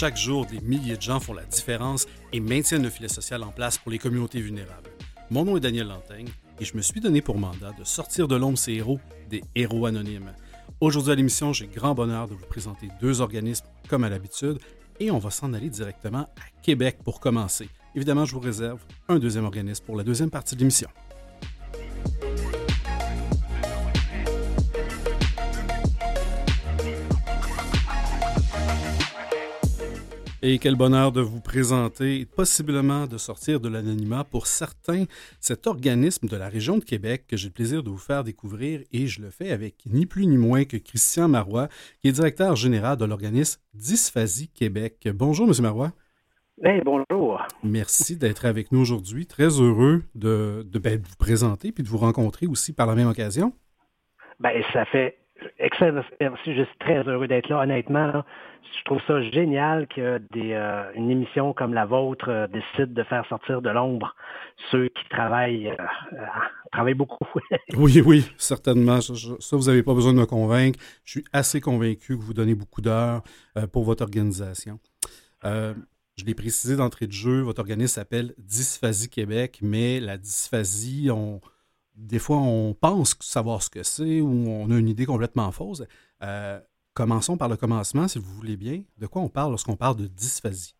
Chaque jour, des milliers de gens font la différence et maintiennent le filet social en place pour les communautés vulnérables. Mon nom est Daniel Lantaigne et je me suis donné pour mandat de sortir de l'ombre ces héros, des héros anonymes. Aujourd'hui à l'émission, j'ai grand bonheur de vous présenter deux organismes comme à l'habitude et on va s'en aller directement à Québec pour commencer. Évidemment, je vous réserve un deuxième organisme pour la deuxième partie de l'émission. Et quel bonheur de vous présenter, possiblement de sortir de l'anonymat pour certains, cet organisme de la région de Québec que j'ai le plaisir de vous faire découvrir et je le fais avec ni plus ni moins que Christian Marois, qui est directeur général de l'organisme Dysphasie Québec. Bonjour, M. Marois. Hey, bonjour. Merci d'être avec nous aujourd'hui. Très heureux de, ben, de, vous présenter puis de vous rencontrer aussi par la même occasion. Ben, ça fait excellent. Je suis très heureux d'être là. Honnêtement, je trouve ça génial que euh, émission comme la vôtre euh, décide de faire sortir de l'ombre ceux qui travaillent, euh, travaillent beaucoup. oui, oui, certainement. Ça, vous n'avez pas besoin de me convaincre. Je suis assez convaincu que vous donnez beaucoup d'heures pour votre organisation. je l'ai précisé d'entrée de jeu, votre organisme s'appelle Dysphasie Québec, mais la dysphasie, on, des fois, on pense savoir ce que c'est ou on a une idée complètement fausse. Commençons par le commencement, si vous voulez bien. De quoi on parle lorsqu'on parle de dysphasie?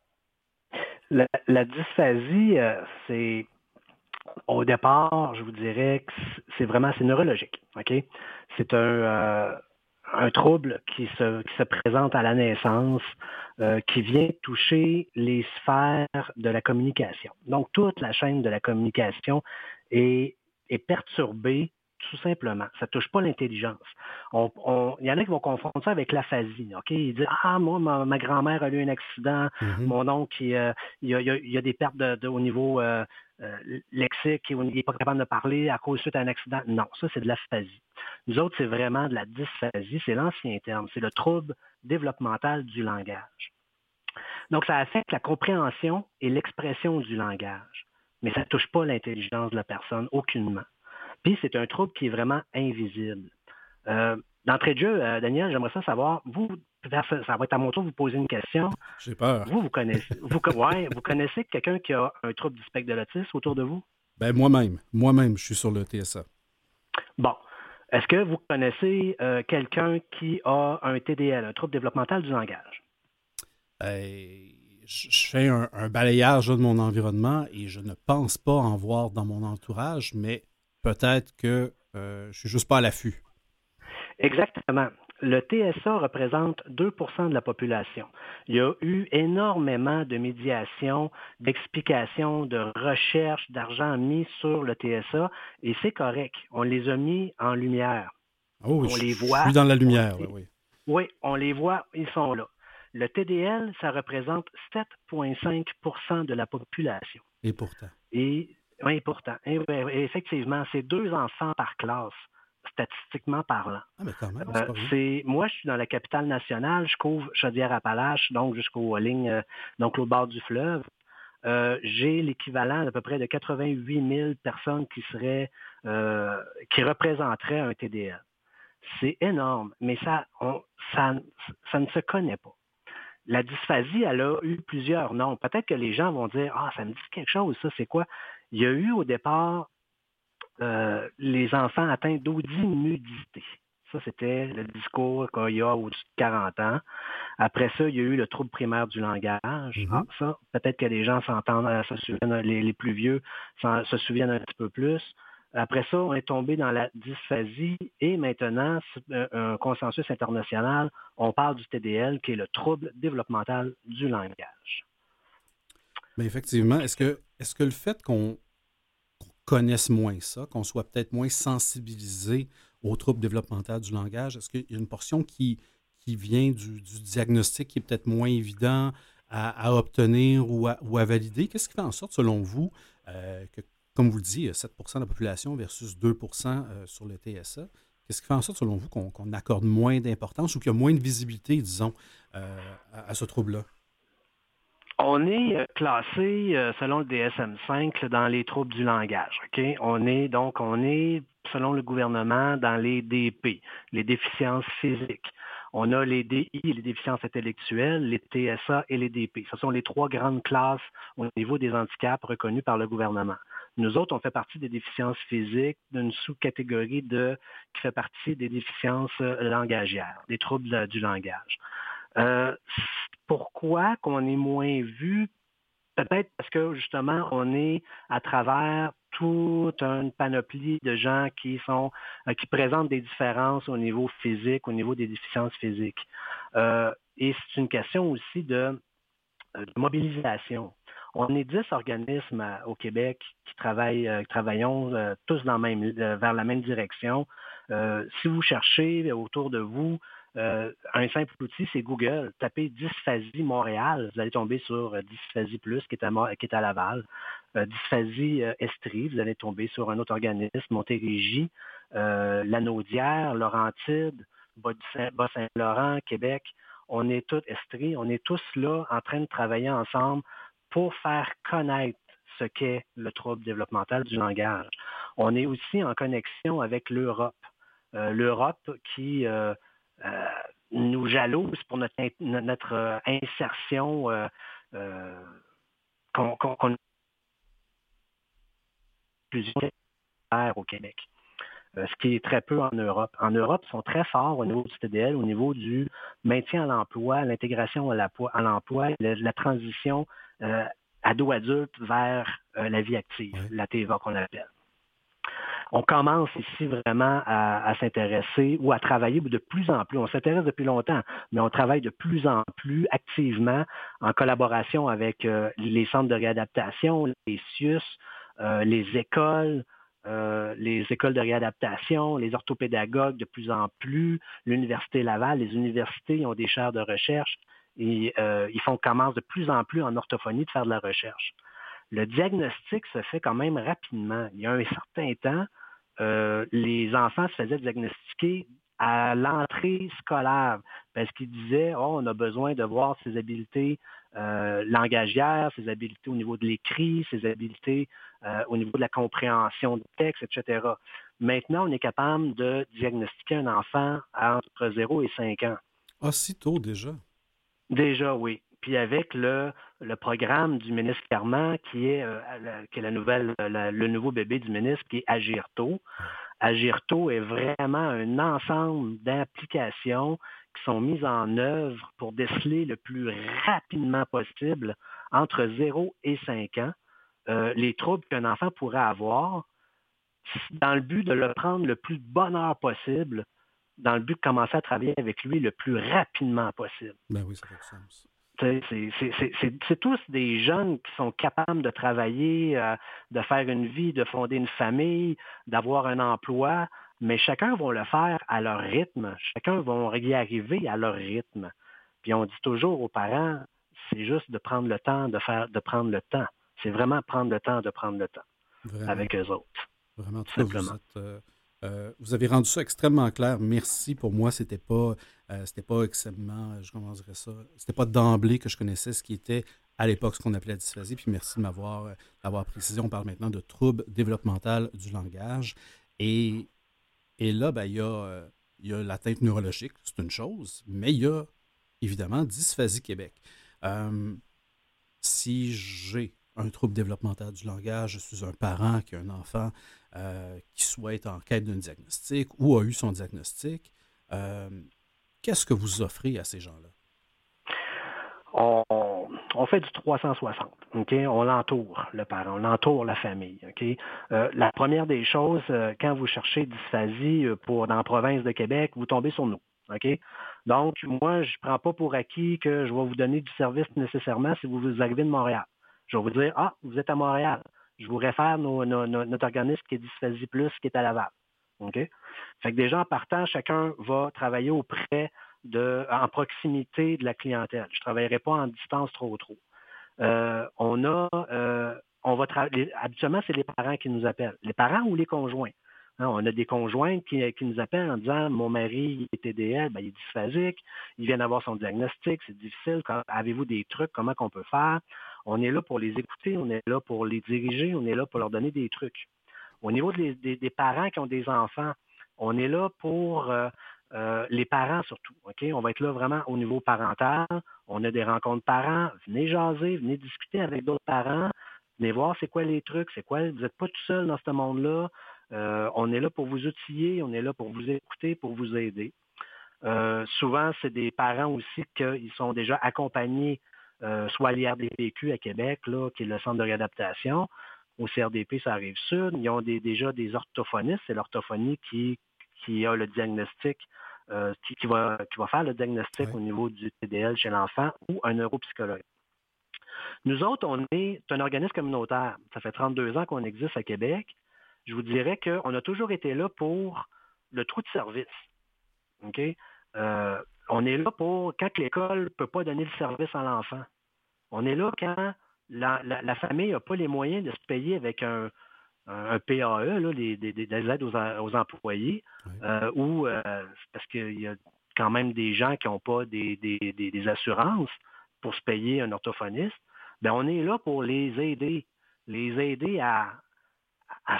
La, dysphasie, euh, c'est au départ, je vous dirais que c'est vraiment c'est neurologique. C'est un, euh, un trouble qui se, qui se, présente à la naissance, euh, qui vient toucher les sphères de la communication. Donc, toute la chaîne de la communication est, est perturbée tout simplement. Ça ne touche pas l'intelligence. il y en a qui vont confondre ça avec l'aphasie. OK? Ils disent Ah, moi, ma, grand-mère a eu un accident, mm-hmm. mon oncle, il, euh, il, y a, des pertes de, au niveau euh, euh, lexique, il n'est pas capable de parler à cause d'un accident. Non, ça, c'est de l'aphasie. Nous autres, c'est vraiment de la dysphasie, c'est l'ancien terme, c'est le trouble développemental du langage. Donc, ça affecte la compréhension et l'expression du langage, mais ça ne touche pas l'intelligence de la personne aucunement. Puis c'est un trouble qui est vraiment invisible. Euh, d'entrée de jeu, euh, Daniel, j'aimerais ça savoir, vous, ça va être à mon tour de vous poser une question. J'ai peur. Vous, vous connaissez, vous, vous connaissez quelqu'un qui a un trouble du spectre de l'autisme autour de vous? Ben moi-même. Moi-même, je suis sur le TSA. Bon. Est-ce que vous connaissez euh, quelqu'un qui a un TDL, un trouble développemental du langage? Ben, je fais un, un, balayage de mon environnement et je ne pense pas en voir dans mon entourage, mais peut-être que euh, je ne suis juste pas à l'affût. Exactement. Le TSA représente 2% de la population. Il y a eu énormément de médiation, d'explications, de recherches, d'argent mis sur le TSA et c'est correct. On les a mis en lumière. Oh, on les voit. Je suis dans la lumière, oui. Oui, on les voit, ils sont là. Le TDL, ça représente 7,5% de la population. Et pourtant. Et oui, pourtant. effectivement, c'est deux enfants par classe, statistiquement parlant. Ah, mais quand même, c'est, moi, je suis dans la capitale nationale, je couvre Chaudière-Appalaches, donc jusqu'aux lignes, euh, donc au bord du fleuve. Euh, j'ai l'équivalent d'à peu près de 88 000 personnes qui seraient, euh, qui représenteraient un TDL. C'est énorme, mais ça, ça, ça ne se connaît pas. La dysphasie, elle a eu plusieurs noms. Peut-être que les gens vont dire Ah, ça me dit quelque chose, ça, c'est quoi? Il y a eu au départ euh, les enfants atteints d'audimudité. Ça, c'était le discours qu'il y a au-dessus de 40 ans. Après ça, il y a eu le trouble primaire du langage. Mm-hmm. Ah, ça, peut-être que les gens s'entendent, euh, se souviennent, les, plus vieux se souviennent un petit peu plus. Après ça, on est tombé dans la dysphasie et maintenant, un consensus international, on parle du TDL, qui est le trouble développemental du langage. Mais effectivement, est-ce que, est que le fait qu'on connaisse moins ça, qu'on soit peut-être moins sensibilisé aux troubles développementaux du langage, est-ce qu'il y a une portion qui, qui vient du, diagnostic qui est peut-être moins évident à, obtenir ou à, valider? Qu'est-ce qui fait en sorte, selon vous, euh, que, comme vous le dites, 7% de la population versus 2% euh, sur le TSA, Qu'est-ce qui fait en sorte, selon vous, qu'on accorde moins d'importance ou qu'il y a moins de visibilité, disons, euh, à, ce trouble-là? On est euh, classé selon le DSM-5 dans les troubles du langage. On est donc on est selon le gouvernement dans les DP, les déficiences physiques. On a les DI, les déficiences intellectuelles, les TSA et les DP. Ce sont les trois grandes classes au niveau des handicaps reconnus par le gouvernement. Nous autres, on fait partie des déficiences physiques d'une sous-catégorie de qui fait partie des déficiences euh, langagières, des troubles euh, du langage. Euh, pourquoi qu'on est moins vu? Peut-être parce que justement, on est à travers toute une panoplie de gens qui sont qui présentent des différences au niveau physique, au niveau des déficiences physiques. et c'est une question aussi de mobilisation. On est dix organismes euh, au Québec qui travaillent, euh, travaillons euh, tous dans même, vers la même direction. si vous cherchez autour de vous un simple outil, c'est Google. Tapez Dysphasie Montréal, vous allez tomber sur Dysphasie Plus qui est à, qui est à Laval. Dysphasie Estrie, vous allez tomber sur un autre organisme, Montérégie, Lanaudière, Laurentide, Bas-Saint-Laurent, Québec. On est tous Estrie, on est tous là en train de travailler ensemble pour faire connaître ce qu'est le trouble développemental du langage. On est aussi en connexion avec l'Europe. Euh, L'Europe qui euh, euh, nous jalouse pour notre, notre insertion qu'on qu au Québec. Ce qui est très peu en Europe. En Europe, ils sont très forts au niveau du TDL, au niveau du maintien à l'emploi, l'intégration à l'emploi, la transition euh, ado adulte vers euh, la vie active, la TVA qu'on appelle. On commence ici vraiment à, s'intéresser ou à travailler de plus en plus. On s'intéresse depuis longtemps, mais on travaille de plus en plus activement en collaboration avec euh, les centres de réadaptation, les CIUS, les écoles, les écoles de réadaptation, les orthopédagogues de plus en plus, l'Université Laval, les universités ont des chaires de recherche et euh, ils font commence de plus en plus en orthophonie de faire de la recherche. Le diagnostic se fait quand même rapidement. Il y a un certain temps, euh, les enfants se faisaient diagnostiquer à l'entrée scolaire parce qu'ils disaient oh, on a besoin de voir ses habiletés euh, langagières, ses habiletés au niveau de l'écrit, ses habiletés au niveau de la compréhension du texte, etc. Maintenant, on est capable de diagnostiquer un enfant entre 0 et 5 ans. Ah, si tôt déjà. Déjà, oui. Puis avec le, le programme du ministre Carman, qui est, euh, la, qui est la nouvelle, le nouveau bébé du ministre, qui est Agirto. Agirto est vraiment un ensemble d'applications qui sont mises en œuvre pour déceler le plus rapidement possible, entre 0 et 5 ans, euh, les troubles qu'un enfant pourrait avoir, dans le but de le prendre le plus de bonheur possible dans le but de commencer à travailler avec lui le plus rapidement possible. Ben oui, ça fait. C'est tous des jeunes qui sont capables de travailler, euh, de faire une vie, de fonder une famille, d'avoir un emploi, mais chacun va le faire à leur rythme. Chacun va y arriver à leur rythme. Puis on dit toujours aux parents, c'est juste de prendre le temps de faire, de prendre le temps. C'est vraiment prendre le temps de prendre le temps avec eux autres. Vraiment, tout simplement. Euh, euh, vous avez rendu ça extrêmement clair. Merci. Pour moi, c'était pas, euh, c'était pas extrêmement, euh, je comment dirais ça, c'était pas d'emblée que je connaissais ce qui était à l'époque ce qu'on appelait la dysphasie. Puis merci de m'avoir d'avoir précisé. On parle maintenant de troubles développementaux du langage. Et, et là, ben, il, y a, il y a l'atteinte neurologique, c'est une chose, mais il y a évidemment Dysphasie Québec. si j'ai un trouble développemental du langage, je suis un parent qui a un enfant euh, qui soit en quête d'un diagnostic ou a eu son diagnostic, euh, qu'est-ce que vous offrez à ces gens-là? On, fait du 360. OK? On l'entoure, le parent, on entoure la famille. OK? Euh, la première des choses, quand vous cherchez dysphasie pour, dans la province de Québec, vous tombez sur nous. Donc, moi, je ne prends pas pour acquis que je vais vous donner du service nécessairement si vous, vous arrivez de Montréal. Je vais vous dire, ah, vous êtes à Montréal je vous réfère notre organisme qui est Dysphasie Plus, qui est à Laval. OK? Fait que déjà, en partant, chacun va travailler auprès de, en proximité de la clientèle. Je ne travaillerai pas en distance trop trop. Euh, on a, euh, on va travailler, habituellement, c'est les parents qui nous appellent. Les parents ou les conjoints. Hein, on a des conjoints qui, nous appellent en disant Mon mari est TDL, ben, il est dysphasique, il vient d'avoir son diagnostic, c'est difficile. Avez-vous des trucs, comment qu'on peut faire? On est là pour les écouter, on est là pour les diriger, on est là pour leur donner des trucs. Au niveau des, parents qui ont des enfants, on est là pour euh, euh, les parents surtout. OK? On va être là vraiment au niveau parental. On a des rencontres parents. Venez jaser, venez discuter avec d'autres parents. Venez voir c'est quoi les trucs, c'est quoi. Vous n'êtes pas tout seul dans ce monde-là. Euh, on est là pour vous outiller, on est là pour vous écouter, pour vous aider. Euh, souvent, c'est des parents aussi qui sont déjà accompagnés, soit à l'IRDPQ à Québec, là, qui est le centre de réadaptation. Au CRDP, ça arrive sud. Ils ont déjà des orthophonistes. C'est l'orthophonie qui, qui a le diagnostic euh, qui, va, faire le diagnostic au niveau du TDL chez l'enfant ou un neuropsychologue. Nous autres, on est un organisme communautaire. Ça fait 32 ans qu'on existe à Québec. Je vous dirais qu'on a toujours été là pour le trou de service. Euh, on est là pour quand l'école ne peut pas donner le service à l'enfant. On est là quand la famille n'a pas les moyens de se payer avec un, un PAE, là, des, aides aux, employés, euh, ou euh, parce qu'il y a quand même des gens qui n'ont pas des, assurances pour se payer un orthophoniste, bien, on est là pour les aider, les aider à,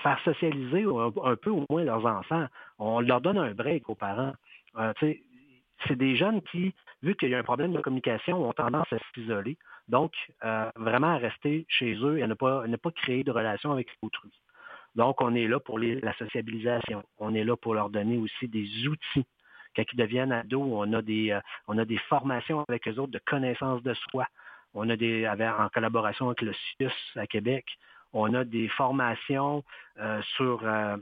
faire socialiser un, peu au moins leurs enfants. On leur donne un break aux parents. Euh, c'est des jeunes qui, vu qu'il y a un problème de communication, ont tendance à s'isoler. Donc, vraiment à rester chez eux et à ne pas, ne pas créer de relations avec autrui. Donc, on est là pour la sociabilisation. On est là pour leur donner aussi des outils. Quand ils deviennent ados, on a des, euh, on a des formations avec eux autres de connaissance de soi. On a des, en collaboration avec le CIUS à Québec, on a des formations euh, sur euh,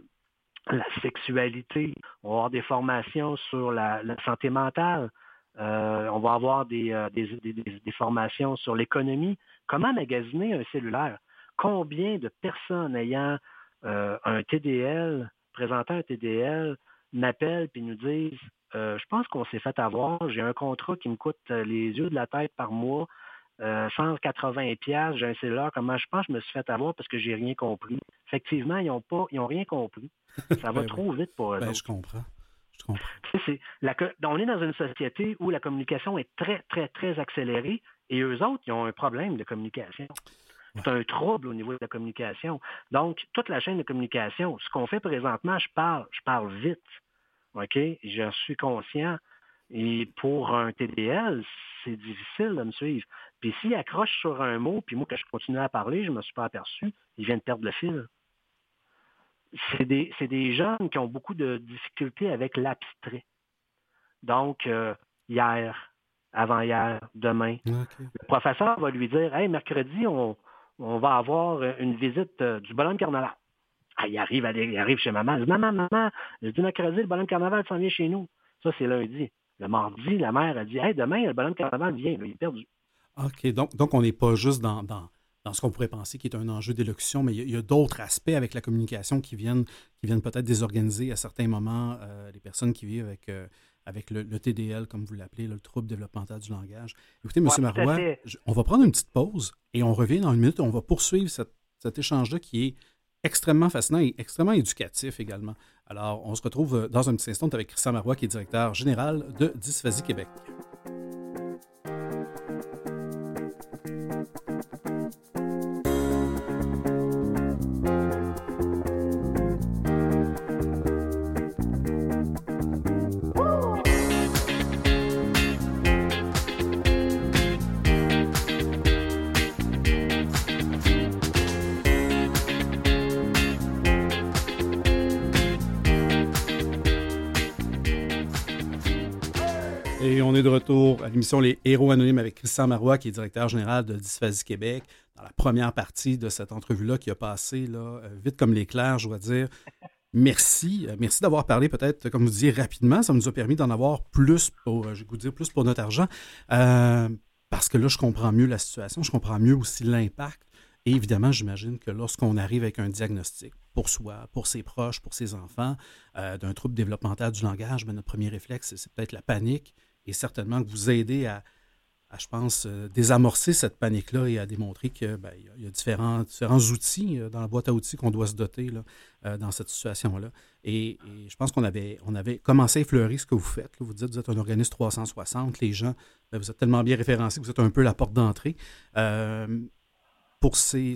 la sexualité. On va avoir des formations sur la, santé mentale. on va avoir des, des formations sur l'économie. Comment magasiner un cellulaire? Combien de personnes ayant euh, un TDL, présentant un TDL, m'appellent et nous disent euh, Je pense qu'on s'est fait avoir, j'ai un contrat qui me coûte euh, les yeux de la tête par mois, 180 pièces, j'ai un cellulaire, comment je pense je me suis fait avoir parce que j'ai rien compris? Effectivement, ils n'ont pas, ils ont rien compris. Ça va ben trop vite pour eux. Ben, je comprends. Je comprends. on est dans une société où la communication est très, très, très accélérée et eux autres, ils ont un problème de communication. C'est un trouble au niveau de la communication. Donc, toute la chaîne de communication, ce qu'on fait présentement, je parle, je parle vite. OK? Je suis conscient. Et pour un TDL, c'est difficile de me suivre. Puis s'il accroche sur un mot, puis moi, que je continue à parler, je ne me suis pas aperçu, il vient de perdre le fil. C'est des, des, jeunes qui ont beaucoup de difficultés avec l'abstrait. Donc, euh, hier, avant-hier, demain, le professeur va lui dire Hey, mercredi, on, on va avoir une visite euh, du bonhomme carnaval. Ah, il arrive, il arrive chez maman. Maman, maman, je dis mercredi, le bonhomme carnaval s'en vient chez nous. Ça, c'est lundi. Le mardi, la mère a dit, hey, demain, le bonhomme carnaval vient. il est perdu. OK. Donc, donc on n'est pas juste dans, dans, ce qu'on pourrait penser qui est un enjeu d'élocution, mais il y a, d'autres aspects avec la communication qui viennent, qui viennent peut-être désorganiser à certains moments euh, les personnes qui vivent avec euh, avec le, TDL, comme vous l'appelez, le trouble développemental du langage. Écoutez, M. Marois, on va prendre une petite pause et on revient dans une minute. On va poursuivre cet échange-là qui est extrêmement fascinant et extrêmement éducatif également. Alors, on se retrouve euh, dans un petit instant avec Christian Marois, qui est directeur général de Dysphasie Québec. De retour à l'émission Les Héros Anonymes avec Christian Marois, qui est directeur général de Dysphasie Québec. Dans la première partie de cette entrevue-là qui a passé là, euh, vite comme l'éclair, je dois dire. Merci. Euh, merci d'avoir parlé peut-être, comme vous disiez, rapidement. Ça nous a permis d'en avoir plus pour, euh, je vous dire, plus pour notre argent. parce que là, je comprends mieux la situation, je comprends mieux aussi l'impact. Et évidemment, j'imagine que lorsqu'on arrive avec un diagnostic pour soi, pour ses proches, pour ses enfants, d'un trouble développemental du langage, ben, notre premier réflexe, c'est peut-être la panique et certainement que vous aidez à, je pense, euh, désamorcer cette panique-là et à démontrer qu'il ben, y, a différents, différents outils euh, dans la boîte à outils qu'on doit se doter là, euh, dans cette situation-là. Et, je pense qu'on avait, on avait commencé à effleurer ce que vous faites. Vous dites vous êtes un organisme 360, les gens, ben, vous êtes tellement bien référencés vous êtes un peu la porte d'entrée. pour ces,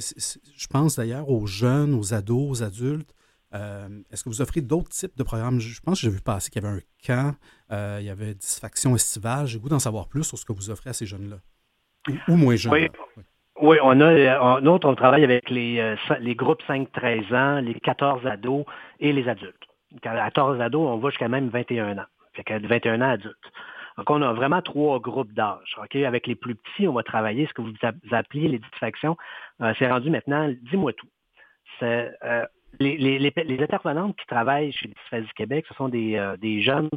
je pense d'ailleurs aux jeunes, aux ados, aux adultes, Est-ce que vous offrez d'autres types de programmes? Je pense que j'ai vu passer qu'il y avait un camp, il y avait Disfaction estivale. J'ai goût d'en savoir plus sur ce que vous offrez à ces jeunes-là. Ou, moins jeunes. Oui. Oui, on a, nous on travaille avec les, les groupes 5-13 ans, les 14 ados et les adultes. À 14 ados, on va jusqu'à même 21 ans. Fait qu'à 21 ans adultes. Donc, on a vraiment trois groupes d'âge. Avec les plus petits, on va travailler ce que vous appelez les distractions. Euh, c'est rendu maintenant, dis-moi tout. Euh, les, les, intervenantes qui travaillent chez Dysphasie Québec, ce sont des, euh, jeunes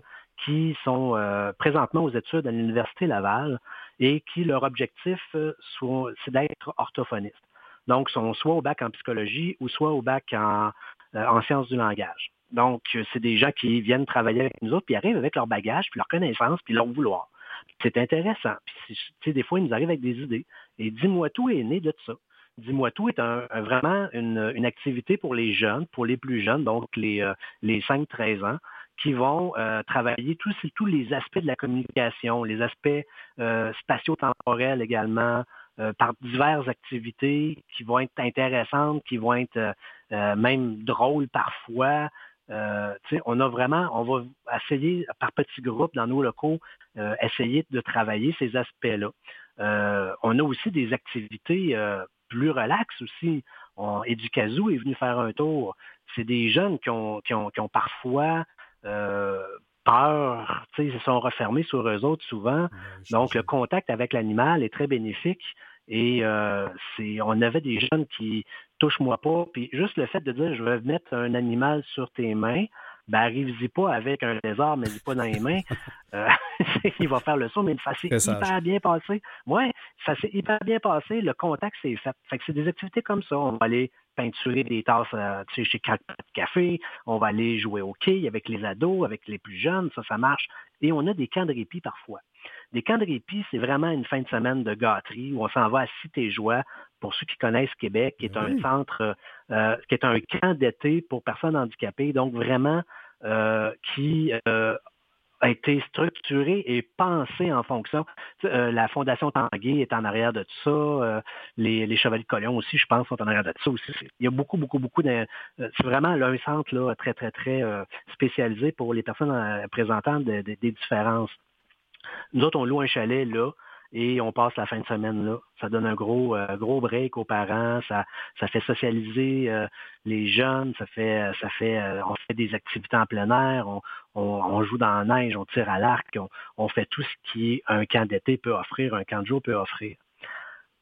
qui sont présentement aux études à l'Université Laval et qui, leur objectif, c'est d'être orthophonistes. Donc, sont soit au bac en psychologie ou soit au bac en sciences du langage. Donc, euh, c'est des gens qui viennent travailler avec nous autres, puis arrivent avec leur bagage, puis leur connaissance, puis leur vouloir. C'est intéressant. Puis, des fois, ils nous arrivent avec des idées. Et Dis-moi tout est né de ça. Dis-moi tout est vraiment une, activité pour les jeunes, pour les plus jeunes, donc les, euh, les 5-13 ans, qui vont euh, travailler tous, tous les aspects de la communication, les aspects spatio-temporels également, par diverses activités qui vont être intéressantes, qui vont être même drôles parfois, euh, on a vraiment, on va essayer par petits groupes dans nos locaux, euh, essayer de travailler ces aspects-là. Euh, on a aussi des activités plus relaxes aussi. On, Educazou est venu faire un tour. C'est des jeunes qui ont, qui ont, qui ont parfois peur, ils se sont refermés sur eux autres souvent. Donc, le contact avec l'animal est très bénéfique. Et euh, c'est, on avait des jeunes qui touche-moi pas, puis juste le fait de dire je vais mettre un animal sur tes mains, ben arrive-y pas avec un lézard, mais pas dans les mains. Euh, il va faire le saut, mais ça s'est hyper bien passé. Ouais, ça s'est hyper bien passé. Le contact s'est fait. Fait que c'est des activités comme ça. On va aller peinturer des tasses euh, chez Crackpot Café. On va aller jouer au quai avec les ados, avec les plus jeunes. Ça, ça marche. Et on a des camps de répit parfois. Des camps de répit, c'est vraiment une fin de semaine de gâterie où on s'en va à Cité-Joie, pour ceux qui connaissent Québec, qui est un centre, euh, qui est un camp d'été pour personnes handicapées, donc vraiment euh, qui euh, a été structuré et pensé en fonction. la Fondation Tanguay est en arrière de tout ça. les, Chevaliers de Collion aussi, je pense, sont en arrière de tout ça aussi. Il y a beaucoup, beaucoup, beaucoup de... C'est vraiment un centre là, très, très, très spécialisé pour les personnes présentant des différences. Nous autres, on loue un chalet là et on passe la fin de semaine là. Ça donne un gros, euh, gros break aux parents, ça, ça fait socialiser euh, les jeunes, ça fait, ça fait, euh, on fait des activités en plein air, on, on, joue dans la neige, on tire à l'arc, on, fait tout ce qui un camp d'été peut offrir, un camp de jour peut offrir.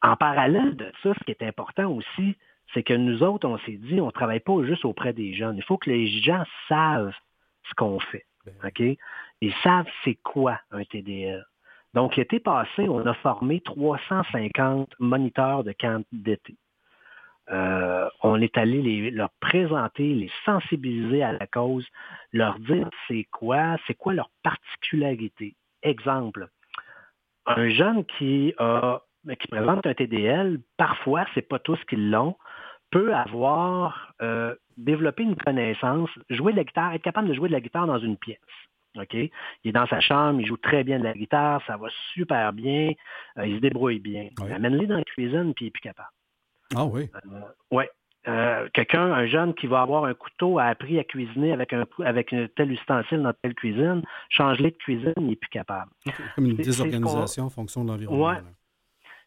En parallèle de ça, ce qui est important aussi, c'est que nous autres, on s'est dit, on ne travaille pas juste auprès des jeunes. Il faut que les gens savent ce qu'on fait. Ben OK? Ils savent c'est quoi un TDL. Donc, l'été passé, on a formé 350 moniteurs de camp d'été. Euh, on est allé leur présenter, les sensibiliser à la cause, leur dire c'est quoi, c'est quoi leur particularité. Exemple, un jeune qui, qui présente un TDL, parfois, c'est pas tous qui l'ont, peut avoir euh, développé une connaissance, jouer de la guitare, être capable de jouer de la guitare dans une pièce. OK? Il est dans sa chambre, il joue très bien de la guitare, ça va super bien, euh, il se débrouille bien. Amène-le dans la cuisine, puis il est plus capable. Ah oui? Euh, oui. Euh, quelqu'un, un jeune qui va avoir un couteau, a appris à cuisiner avec un avec un tel ustensile dans telle cuisine, change-le de cuisine, il n'est plus capable. Comme une désorganisation en fonction de l'environnement.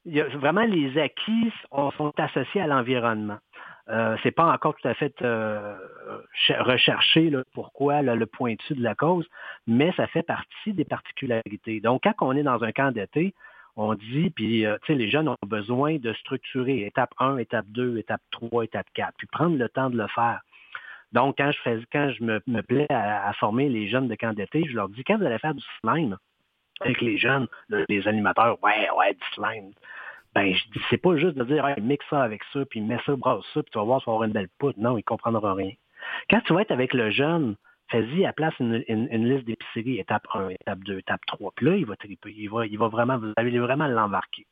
Oui. vraiment, les acquis sont associés à l'environnement. Euh, c'est pas encore tout à fait euh, recherché pourquoi le pointu de la cause, mais ça fait partie des particularités. Donc, quand on est dans un camp d'été, on dit, puis euh, les jeunes ont besoin de structurer étape 1, étape 2, étape 3, étape 4, puis prendre le temps de le faire. Donc, quand je fais, quand je me, plais à, former les jeunes de camp d'été, je leur dis, quand vous allez faire du slime avec les jeunes, les animateurs, ouais, ouais, du slime ben, c'est pas juste de dire, hey, mixe ça avec ça, puis mets ça, brasse ça, puis tu vas voir, tu vas avoir une belle poutre. Non, il comprendra rien. Quand tu vas être avec le jeune, fais-y à place une, liste d'épicerie, étape 1, étape 2, étape 3. Puis là, il va triper. Il va, vraiment, vous allez vraiment l'embarquer.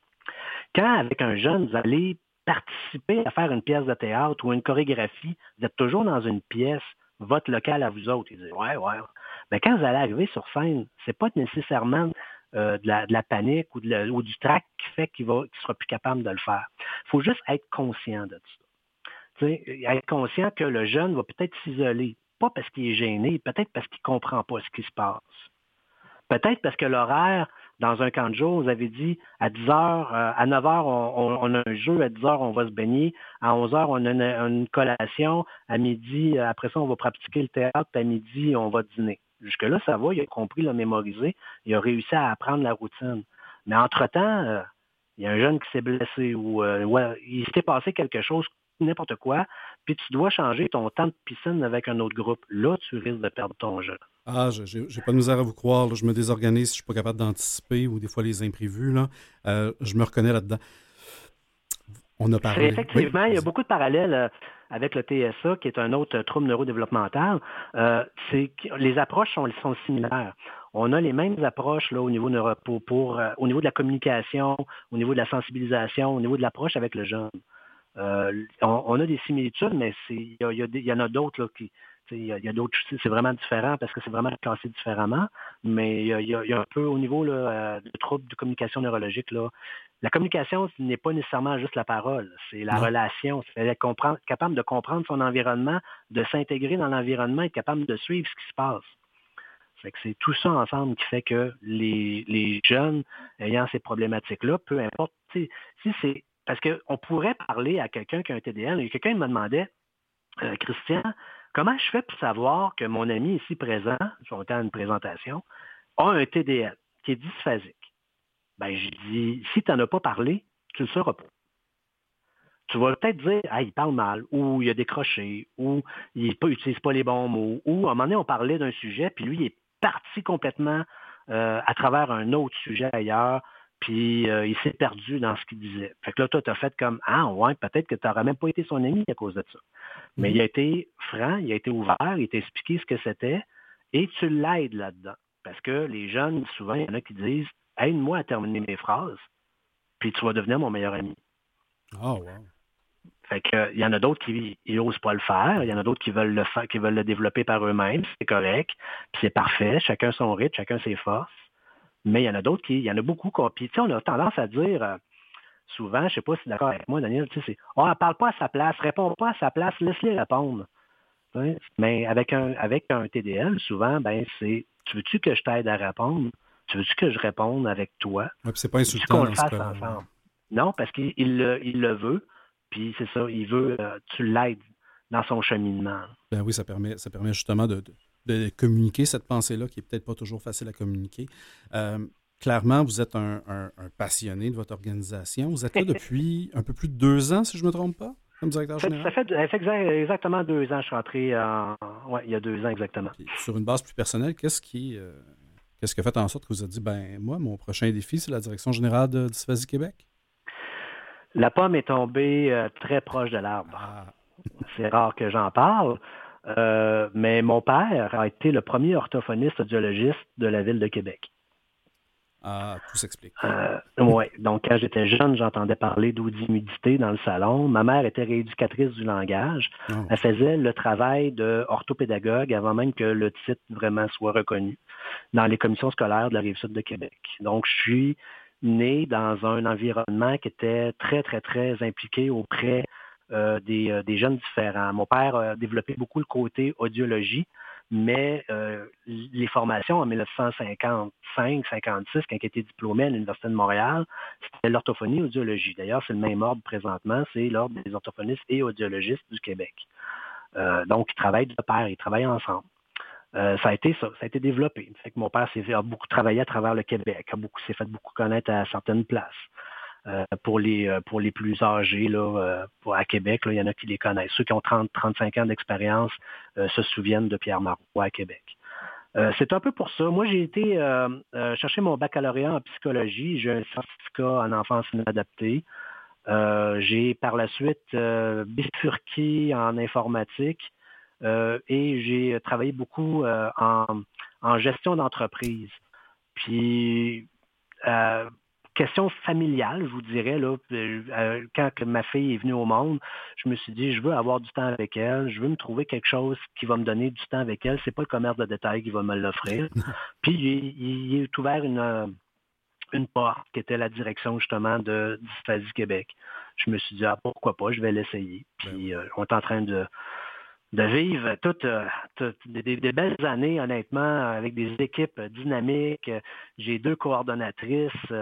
Quand, avec un jeune, vous allez participer à faire une pièce de théâtre ou une chorégraphie, vous êtes toujours dans une pièce, votre local à vous autres. Il dit, ouais, ouais. Mais quand vous allez arriver sur scène, c'est pas nécessairement euh, de, la, panique ou, du trac qui fait qu'il ne sera plus capable de le faire. Il faut juste être conscient de ça. être conscient que le jeune va peut-être s'isoler, pas parce qu'il est gêné, peut-être parce qu'il ne comprend pas ce qui se passe. Peut-être parce que l'horaire, dans un camp de jour, vous avez dit à 10 heures, euh, à 9 heures, on, a un jeu, à 10 heures, on va se baigner, à 11 heures, on a une, collation, à midi, euh, après ça, on va pratiquer le théâtre, à midi, on va dîner. Jusque-là, ça va, il a compris, il a mémorisé, il a réussi à apprendre la routine. Mais entre-temps, euh, il y a un jeune qui s'est blessé ou il s'était passé quelque chose, n'importe quoi, puis tu dois changer ton temps de piscine avec un autre groupe. Là, tu risques de perdre ton jeu. Ah, j'ai pas de misère à vous croire. Je me désorganise si je suis pas capable d'anticiper ou des fois les imprévus. Là. Euh, je me reconnais là-dedans. On a parlé. Effectivement, il y a beaucoup de parallèles euh, avec le TSA, qui est un autre trouble neurodéveloppemental. Euh, les approches sont, sont, similaires. On a les mêmes approches là, au, niveau de, pour, au niveau de la communication, au niveau de la sensibilisation, au niveau de l'approche avec le jeune. On, a des similitudes, mais il y, en a d'autres qui, il y a, d'autres, c'est vraiment différent parce que c'est vraiment classé différemment, mais il y a, un peu au niveau là, euh, de troubles de communication neurologique. Là, la communication ce n'est pas nécessairement juste la parole, c'est la relation, c'est être capable de comprendre son environnement, de s'intégrer dans l'environnement, être capable de suivre ce qui se passe. C'est tout ça ensemble qui fait que les, jeunes ayant ces problématiques-là, peu importe, si c'est parce qu'on pourrait parler à quelqu'un qui a un TDL, et quelqu'un me demandait, euh, Christian, Comment je fais pour savoir que mon ami ici présent, je vais une présentation, a un TDL qui est dysphasique? Ben, je dis, si tu n'en as pas parlé, tu ne le sauras pas. Tu vas peut-être dire, ah, il parle mal, ou il a décroché, ou il n'utilise pas les bons mots, ou à un moment donné, on parlait d'un sujet, puis lui, il est parti complètement euh, à travers un autre sujet ailleurs, puis euh, il s'est perdu dans ce qu'il disait. Fait que là, toi, tu as fait comme Ah ouais, peut-être que tu n'aurais même pas été son ami à cause de ça. Mais il a été franc, il a été ouvert, il t'a expliqué ce que c'était, et tu l'aides là-dedans. Parce que les jeunes, souvent, il y en a qui disent Aide-moi à terminer mes phrases, puis tu vas devenir mon meilleur ami. Oh, wow. Fait que, il y en a d'autres qui n'osent pas le faire, il y en a d'autres qui veulent le faire, qui veulent le développer par eux-mêmes, c'est correct, puis c'est parfait, chacun son rythme, chacun ses forces. Mais il y en a d'autres qui, il y en a beaucoup. Puis, on a tendance à dire euh, souvent, je ne sais pas si tu es d'accord avec moi, Daniel, tu sais, c'est oh, elle parle pas à sa place, réponds pas à sa place, laisse-les répondre. Mais avec un, avec un TDL, souvent, ben, c'est tu veux-tu que je t'aide à répondre? Tu veux-tu que je réponde avec toi? Oui, c'est pas insultant. qu'on le fasse ensemble? Non, parce qu'il le, il le veut, puis c'est ça, il veut, euh, tu l'aides dans son cheminement. Ben oui, ça permet, ça permet justement de, de communiquer cette pensée-là, qui est peut-être pas toujours facile à communiquer. Euh, clairement, vous êtes un, passionné de votre organisation. Vous êtes là depuis un peu plus de deux ans, si je ne me trompe pas, comme directeur général? Ça, fait, exactement deux ans. Je suis rentré en, ouais, il y a deux ans exactement. sur une base plus personnelle, qu'est-ce qui, euh, qu'est-ce qui a fait en sorte que vous avez dit, ben moi, mon prochain défi, c'est la direction générale de Dysphasie Québec? La pomme est tombée euh, très proche de l'arbre. Ah. C'est rare que j'en parle. Euh, mais mon père a été le premier orthophoniste audiologiste de la ville de Québec. Ah, tout s'explique. Euh, oui. Donc, quand j'étais jeune, j'entendais parler d'audimidité dans le salon. Ma mère était rééducatrice du langage. Oh. Elle faisait le travail de orthopédagogue avant même que le titre vraiment soit reconnu dans les commissions scolaires de la Rive-Sud de Québec. Donc, je suis né dans un environnement qui était très, très, très impliqué auprès euh, euh, des, jeunes différents. Mon père a développé beaucoup le côté audiologie, mais euh, les formations en 1955-56, quand il était diplômé à l'Université de Montréal, c'était l'orthophonie audiologie. D'ailleurs, c'est le même ordre présentement, c'est l'ordre des orthophonistes et audiologistes du Québec. donc, ils travaillent de pair, ils travaillent ensemble. ça a été ça, ça a été développé. Fait que mon père a beaucoup travaillé à travers le Québec, a beaucoup, s'est fait beaucoup connaître à certaines places. Euh, pour, les, euh, pour les plus âgés là, euh, à Québec, il y en a qui les connaissent. Ceux qui ont 30-35 ans d'expérience se souviennent de Pierre Marois à Québec. c'est un peu pour ça. Moi, j'ai été chercher mon baccalauréat en psychologie. J'ai un certificat en enfance inadaptée. j'ai par la suite bifurqué en informatique et j'ai travaillé beaucoup en, en, gestion d'entreprise. Puis question familiale, je vous dirais, là, euh, euh, quand ma fille est venue au monde, je me suis dit, je veux avoir du temps avec elle, je veux me trouver quelque chose qui va me donner du temps avec elle. C'est pas le commerce de détail qui va me l'offrir. Puis il, est ouvert une, une porte qui était la direction justement de Dysphasie Québec. Je me suis dit, ah, pourquoi pas, je vais l'essayer. Ben Puis on est en train de, de vivre toutes, des, des, belles années, honnêtement, avec des équipes dynamiques. J'ai deux coordonnatrices,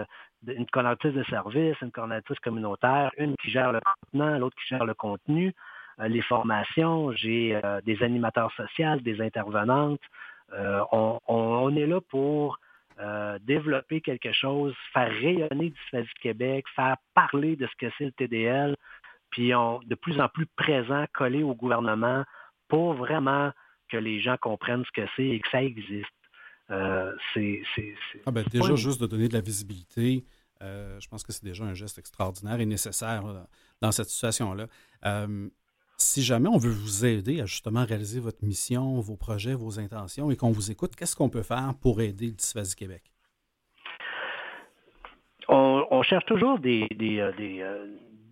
une coordonnatrice de service, une coordonnatrice communautaire, une qui gère le contenant, l'autre qui gère le contenu, euh, les formations, j'ai euh, des animateurs sociaux, des intervenantes. Euh, on, est là pour développer quelque chose, faire rayonner du Québec, faire parler de ce que c'est le TDL, puis on, de plus en plus présent, collé au gouvernement pour vraiment que les gens comprennent ce que c'est et que ça existe. C'est, ah ben, déjà, juste de donner de la visibilité, je pense que c'est déjà un geste extraordinaire et nécessaire dans cette situation-là si jamais on veut vous aider à justement réaliser votre mission, vos projets, vos intentions et qu'on vous écoute, qu'est-ce qu'on peut faire pour aider le Dysphasie Québec? On, cherche toujours des, euh, euh,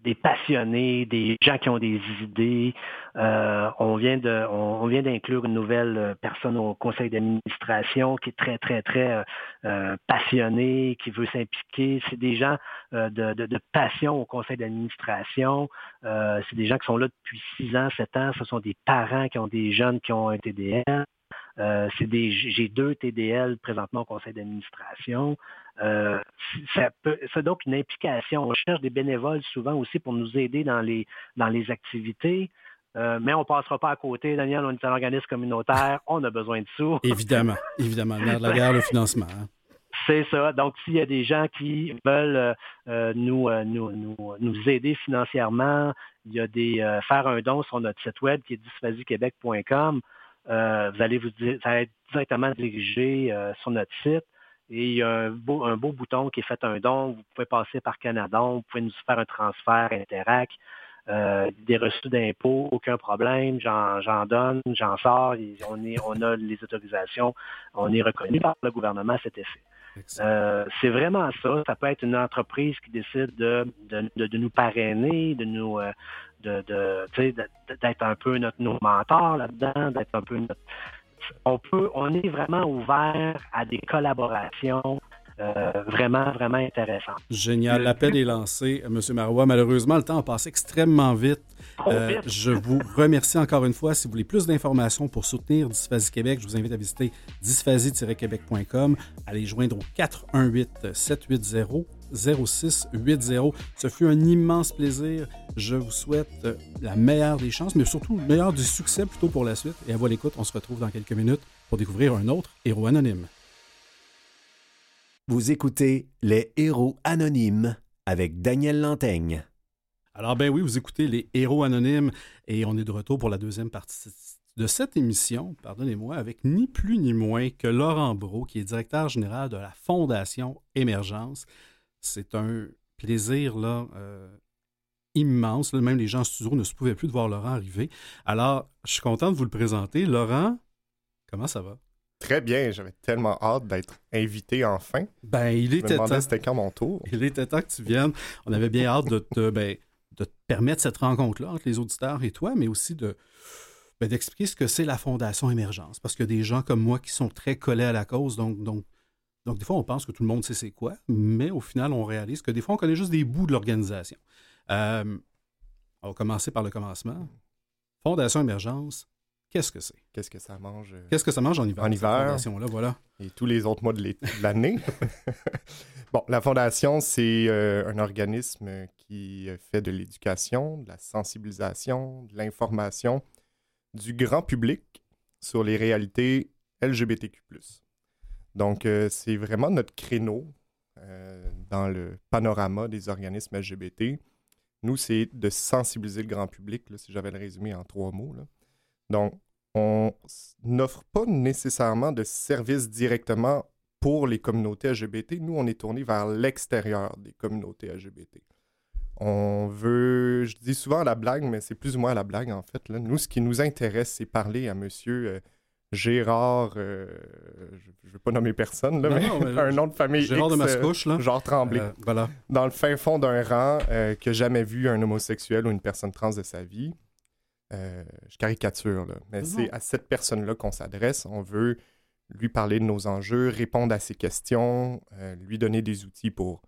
des passionnés, des gens qui ont des idées. Euh, on vient de, on, vient d'inclure une nouvelle euh, personne au conseil d'administration qui est très, très, très euh, passionnée, qui veut s'impliquer. C'est des gens de, passion au conseil d'administration. c'est des gens qui sont là depuis six ans, sept ans. Ce sont des parents qui ont des jeunes qui ont un TDL. Euh, j'ai deux TDL présentement au conseil d'administration. Euh, c'est donc une implication. On cherche des bénévoles souvent aussi pour nous aider dans les, dans les activités. Euh, mais on ne passera pas à côté. Daniel, on est un organisme communautaire, on a besoin de sous. Évidemment, évidemment. La guerre, le financement. Hein. C'est ça. Donc, s'il y a des gens qui veulent nous, nous, nous, aider financièrement, il y a des faire un don sur notre site web qui est dysphasiequebec.com. Euh, vous allez vous dire, ça va être directement dirigé euh, sur notre site. Et il y a un beau, bouton qui est fait un don. Vous pouvez passer par Canadon, vous pouvez nous faire un transfert Interac, euh, des reçus d'impôts, aucun problème. J'en donne, j'en sors. On, est, on a les autorisations. On est reconnu par le gouvernement à cet effet. Euh, c'est vraiment ça. Ça peut être une entreprise qui décide de, de, nous parrainer, de nous euh, de, d'être un peu notre nos mentors là-dedans, d'être un peu notre on peut on est vraiment ouvert à des collaborations euh, vraiment, vraiment intéressant. Génial. L'appel est lancé, M. Marois. Malheureusement, le temps a passé extrêmement vite. Euh, je vous remercie encore une fois. Si vous voulez plus d'informations pour soutenir Dysphasie Québec, je vous invite à visiter dysphasie-québec.com. Allez joindre au 418 780 0680. Ce fut un immense plaisir. Je vous souhaite la meilleure des chances, mais surtout le meilleur du succès plutôt pour la suite. Et à vous l'écoute, on se retrouve dans quelques minutes pour découvrir un autre héros anonyme. Vous écoutez Les Héros Anonymes avec Daniel Lantaigne. Alors ben oui, vous écoutez Les Héros Anonymes et on est de retour pour la deuxième partie de cette émission, pardonnez-moi, avec ni plus ni moins que Laurent Brault, qui est directeur général de la Fondation Émergence. C'est un plaisir là, euh, immense. Même les gens en studio ne se pouvaient plus de voir Laurent arriver. Alors, je suis content de vous le présenter. Laurent, comment ça va? Très bien, j'avais tellement hâte d'être invité enfin. Ben, il était temps. c'était quand mon tour. Il était temps que tu viennes. On avait bien hâte de te, ben, de te permettre cette rencontre-là entre les auditeurs et toi, mais aussi de ben, d'expliquer ce que c'est la Fondation Émergence. Parce qu'il y a des gens comme moi qui sont très collés à la cause, donc, donc, donc des fois on pense que tout le monde sait c'est quoi, mais au final on réalise que des fois on connaît juste des bouts de l'organisation. Euh, on va commencer par le commencement. Fondation Émergence, Qu'est-ce que c'est? Qu'est-ce que ça mange? Euh, Qu'est-ce que ça mange en hiver? En hiver. Là, voilà. Et tous les autres mois de l'année. bon, la Fondation, c'est euh, un organisme qui fait de l'éducation, de la sensibilisation, de l'information du grand public sur les réalités LGBTQ. Donc, euh, c'est vraiment notre créneau dans le panorama des organismes LGBT. Nous, c'est de sensibiliser le grand public, si j'avais le résumé en trois mots. Là donc, on n'offre pas nécessairement de services directement pour les communautés LGBT. Nous, on est tourné vers l'extérieur des communautés LGBT. On veut, je dis souvent à la blague, mais c'est plus ou moins à la blague en fait. Là. Nous, ce qui nous intéresse, c'est parler à monsieur euh, Gérard, euh, je ne veux pas nommer personne, là, mais, un nom de famille Gérard de Mascouche, là. genre Tremblay. Euh, voilà. Dans le fin fond d'un rang, qui n'a jamais vu un homosexuel ou une personne trans de sa vie. Euh, je caricature, là, mais c'est à cette personne-là qu'on s'adresse. On veut lui parler de nos enjeux, répondre à ses questions, lui donner des outils pour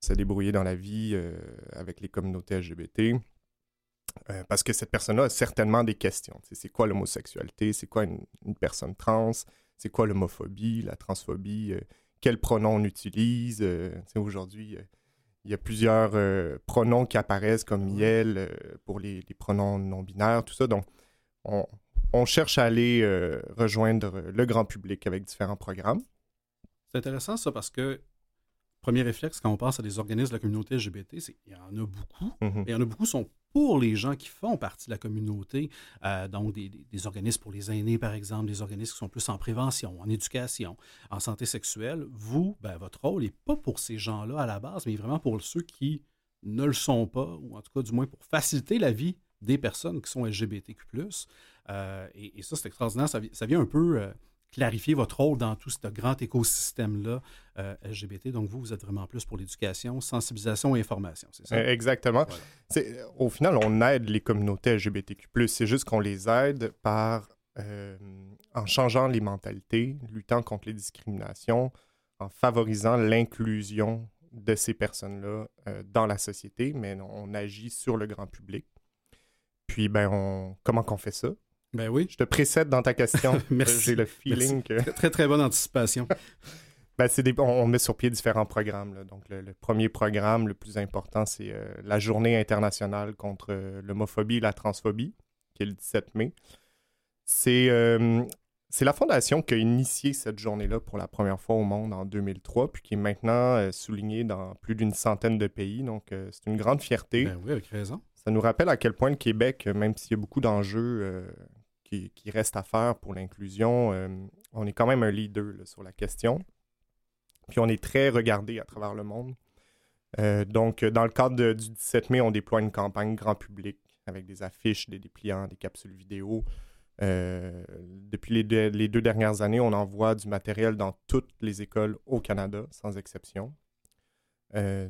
se débrouiller dans la vie avec les communautés LGBT. parce que cette personne-là a certainement des questions. C'est quoi l'homosexualité? C'est quoi une, personne trans? C'est quoi l'homophobie, la transphobie? quels pronoms on utilise? Aujourd'hui, il y a plusieurs euh, pronoms qui apparaissent comme miel euh, pour les, pronoms non binaires, tout ça. Donc, on, cherche à aller euh, rejoindre le grand public avec différents programmes. C'est intéressant ça parce que premier réflexe quand on pense à des organismes de la communauté LGBT, c'est qu'il y en a beaucoup. Mm-hmm. Et il y en a beaucoup qui sont pour les gens qui font partie de la communauté, euh, donc des, organismes pour les aînés, par exemple, des organismes qui sont plus en prévention, en éducation, en santé sexuelle. Vous, ben, votre rôle n'est pas pour ces gens-là à la base, mais vraiment pour ceux qui ne le sont pas, ou en tout cas du moins pour faciliter la vie des personnes qui sont LGBTQ. Euh, et, et, ça, c'est extraordinaire. Ça, vient un peu euh, clarifier votre rôle dans tout ce grand écosystème-là euh, LGBT. Donc, vous, vous êtes vraiment plus pour l'éducation, sensibilisation et information, c'est ça? Exactement. Au final, on aide les communautés LGBTQ+. C'est juste qu'on les aide par... Euh, en changeant les mentalités, luttant contre les discriminations, en favorisant l'inclusion de ces personnes-là euh, dans la société, mais on agit sur le grand public. Puis, ben, on... comment qu'on fait ça? Ben oui. Je te précède dans ta question. Merci. J'ai le feeling que. Très, très bonne anticipation. ben, des... on, met sur pied différents programmes. Donc, le, premier programme, le plus important, c'est euh, la Journée internationale contre euh, l'homophobie et la transphobie, qui est le 17 mai. C'est euh, c'est la fondation qui a initié cette journée-là pour la première fois au monde en 2003, puis qui est maintenant soulignée dans plus d'une centaine de pays. Donc, c'est une grande fierté. Ben oui, avec raison. Ça nous rappelle à quel point le Québec, même s'il y a beaucoup d'enjeux qui, reste à faire pour l'inclusion. Euh, on est quand même un leader sur la question. Puis on est très regardé à travers le monde. Euh, donc, dans le cadre du 17 mai, on déploie une campagne grand public avec des affiches, des dépliants, des capsules vidéo. Euh, depuis les deux, dernières années, on envoie du matériel dans toutes les écoles au Canada, sans exception.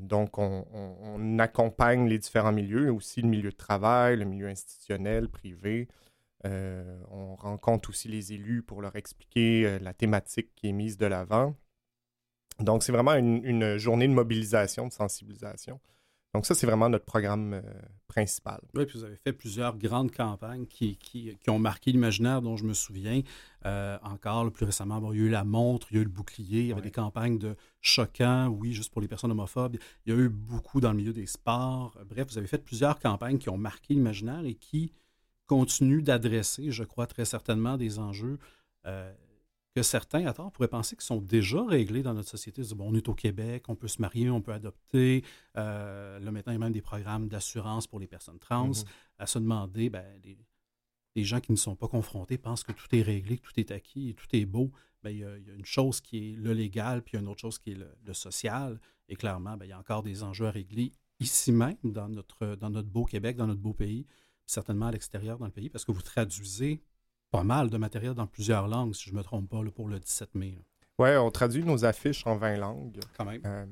donc, on, on, accompagne les différents milieux, aussi le milieu de travail, le milieu institutionnel, privé, euh, on rencontre aussi les élus pour leur expliquer euh, la thématique qui est mise de l'avant. Donc, c'est vraiment une, journée de mobilisation, de sensibilisation. Donc, ça, c'est vraiment notre programme euh, principal. Oui, puis vous avez fait plusieurs grandes campagnes qui, qui, ont marqué l'imaginaire dont je me souviens. encore, plus récemment, il y a eu la montre, il y a eu le bouclier, il y avait des campagnes de choquants, oui, juste pour les personnes homophobes. Il y a eu beaucoup dans le milieu des sports. Bref, vous avez fait plusieurs campagnes qui ont marqué l'imaginaire et qui continue d'adresser, je crois très certainement, des enjeux euh, que certains, à tort, pourraient penser qui sont déjà réglés dans notre société. Bon, on est au Québec, on peut se marier, on peut adopter. Euh, là, maintenant, il y a même des programmes d'assurance pour les personnes trans. Mm-hmm. À se demander, ben, les, gens qui ne sont pas confrontés pensent que tout est réglé, que tout est acquis et tout est beau. Ben, il, y a, une chose qui est le légal, puis il y a une autre chose qui est le, social. Et clairement, ben, il y a encore des enjeux à régler ici même, dans notre, dans notre beau Québec, dans notre beau pays certainement à l'extérieur dans le pays, parce que vous traduisez pas mal de matériel dans plusieurs langues, si je ne me trompe pas, pour le 17 mai. Oui, on traduit nos affiches en 20 langues. Quand même. Euh,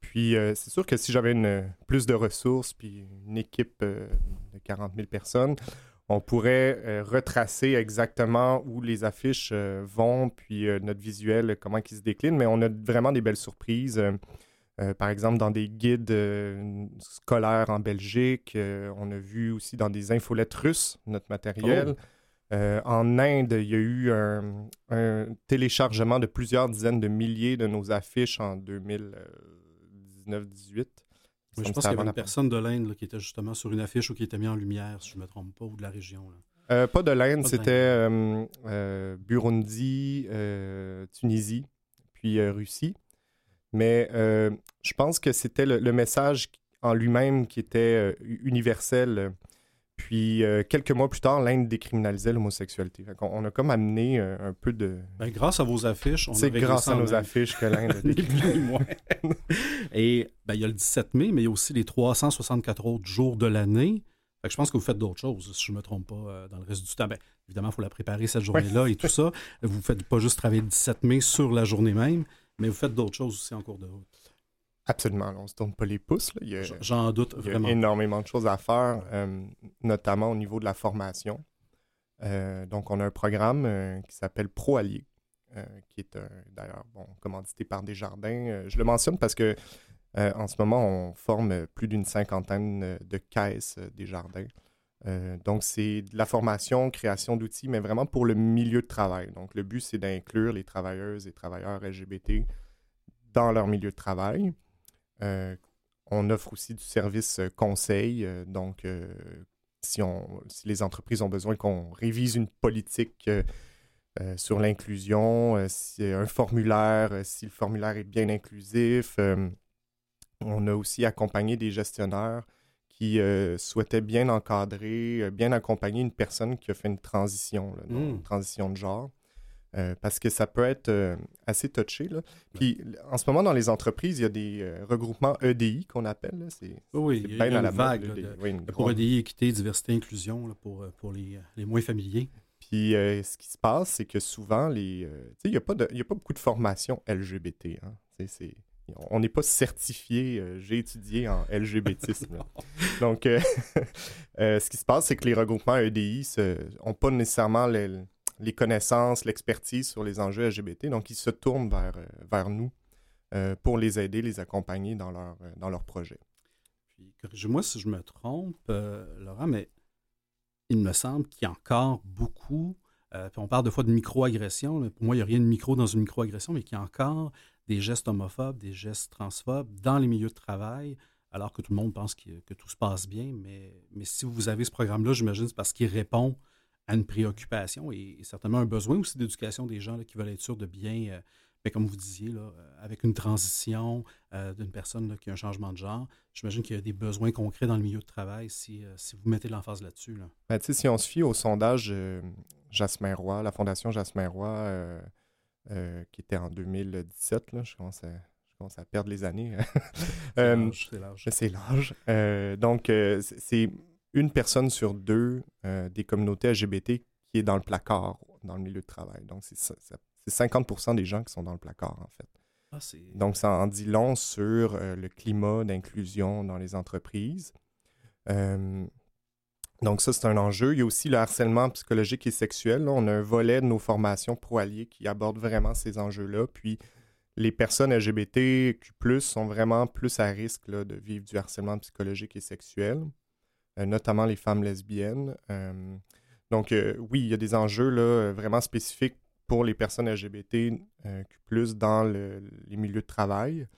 puis euh, c'est sûr que si j'avais une, plus de ressources, puis une équipe euh, de 40 000 personnes, on pourrait retracer exactement où les affiches vont, puis notre visuel, comment il se décline, mais on a vraiment des belles surprises. Euh, par exemple, dans des guides euh, scolaires en Belgique. Euh, on a vu aussi dans des infolettes russes notre matériel. Oh. en Inde, il y a eu un, téléchargement de plusieurs dizaines de milliers de nos affiches en 2019-18. je pense qu'il y avait une personne de l'Inde qui était justement sur une affiche ou qui était mis en lumière, si je ne me trompe pas, ou de la région. pas de l'Inde, c'était Burundi, Tunisie, puis Russie. Mais euh, je pense que c'était le, message en lui-même qui était euh, universel. Puis euh, quelques mois plus tard, l'Inde décriminalisait l'homosexualité. On, a comme amené un peu de. Ben, grâce à vos affiches, on C'est grâce à nos affiches que l'Inde a. Et ben, il y a le 17 mai, mais il y a aussi les 364 autres jours de l'année. je pense que vous faites d'autres choses, si je ne me trompe pas, dans le reste du temps. Ben, évidemment, il faut la préparer cette journée-là et tout ça. Vous ne faites pas juste travailler le 17 mai sur la journée même, mais vous faites d'autres choses aussi en cours de route. Absolument, on ne se tourne pas les pouces. J'en doute vraiment. Il y a énormément de choses à faire, euh, notamment au niveau de la formation. Euh, donc, on a un programme euh, qui s'appelle Pro Allié. qui est d'ailleurs bon, commandité par Desjardins. je le mentionne parce que en ce moment, on forme plus d'une cinquantaine de caisses Desjardins. Donc, c'est de la formation, création d'outils, mais vraiment pour le milieu de travail. Donc, le but, c'est d'inclure les travailleuses et travailleurs LGBT dans leur milieu de travail. on offre aussi du service conseil. donc, si, si les entreprises ont besoin qu'on révise une politique euh, euh, sur l'inclusion, euh, si un formulaire, si le formulaire est bien inclusif. on a aussi accompagné des gestionnaires qui souhaitaient bien encadrer, bien accompagner une personne qui a fait une transition, une mmh. transition de genre. Euh, parce que ça peut être euh, assez touché. Là. Puis en ce moment, dans les entreprises, il y a des euh, regroupements EDI qu'on appelle. C'est, oui, il y a une vague pour EDI, équité, diversité, inclusion pour, pour les, les, moins familiers. Puis ce qui se passe, c'est que souvent, les, il n'y a, a, pas beaucoup de formation LGBT. Hein. C'est, on n'est pas certifié, j'ai étudié en LGBTisme. Donc, ce qui se passe, c'est que les regroupements EDI n'ont pas nécessairement les, les connaissances, l'expertise sur les enjeux LGBT. Donc, ils se tournent vers, euh, vers nous euh, pour les aider, les accompagner dans leur, euh, dans leur projet. Puis, corrigez-moi si je me trompe, Laurent, mais il me semble qu'il y a encore beaucoup, puis on parle de fois de microagression. Pour moi, il n'y a rien de micro dans une microagression, mais qu'il y a encore des gestes homophobes, des gestes transphobes dans les milieux de travail, alors que tout le monde pense que, tout se passe bien. Mais, mais si vous avez ce programme-là, j'imagine c'est parce qu'il répond à une préoccupation et, certainement un besoin aussi d'éducation des gens qui veulent être sûrs de bien, euh, ben, comme vous disiez, là, euh, avec une transition euh, d'une personne qui a un changement de genre. J'imagine qu'il y a des besoins concrets dans le milieu de travail si, si vous mettez l'emphase là-dessus. Là. Ben, si on se fie au sondage Jasmin Roy, la Fondation Jasmin Roy, qui était en 2017, là, je commence à je commence à perdre les années. c'est l'âge. C'est l'âge. donc, c'est une personne sur deux euh, des communautés LGBT qui est dans le placard dans le milieu de travail. Donc, c'est 50% des gens qui sont dans le placard, en fait. Ah, Donc, ça en dit long sur euh, le climat d'inclusion dans les entreprises. Euh, donc, ça, c'est un enjeu. Il y a aussi le harcèlement psychologique et sexuel. On a un volet de nos formations pro-alliés qui aborde vraiment ces enjeux-là. Puis, les personnes LGBTQ+, sont vraiment plus à risque de vivre du harcèlement psychologique et sexuel. Euh, notamment les femmes lesbiennes. Euh, donc, euh, oui, il y a des enjeux là, vraiment spécifiques pour les personnes LGBT plus dans les milieux de travail.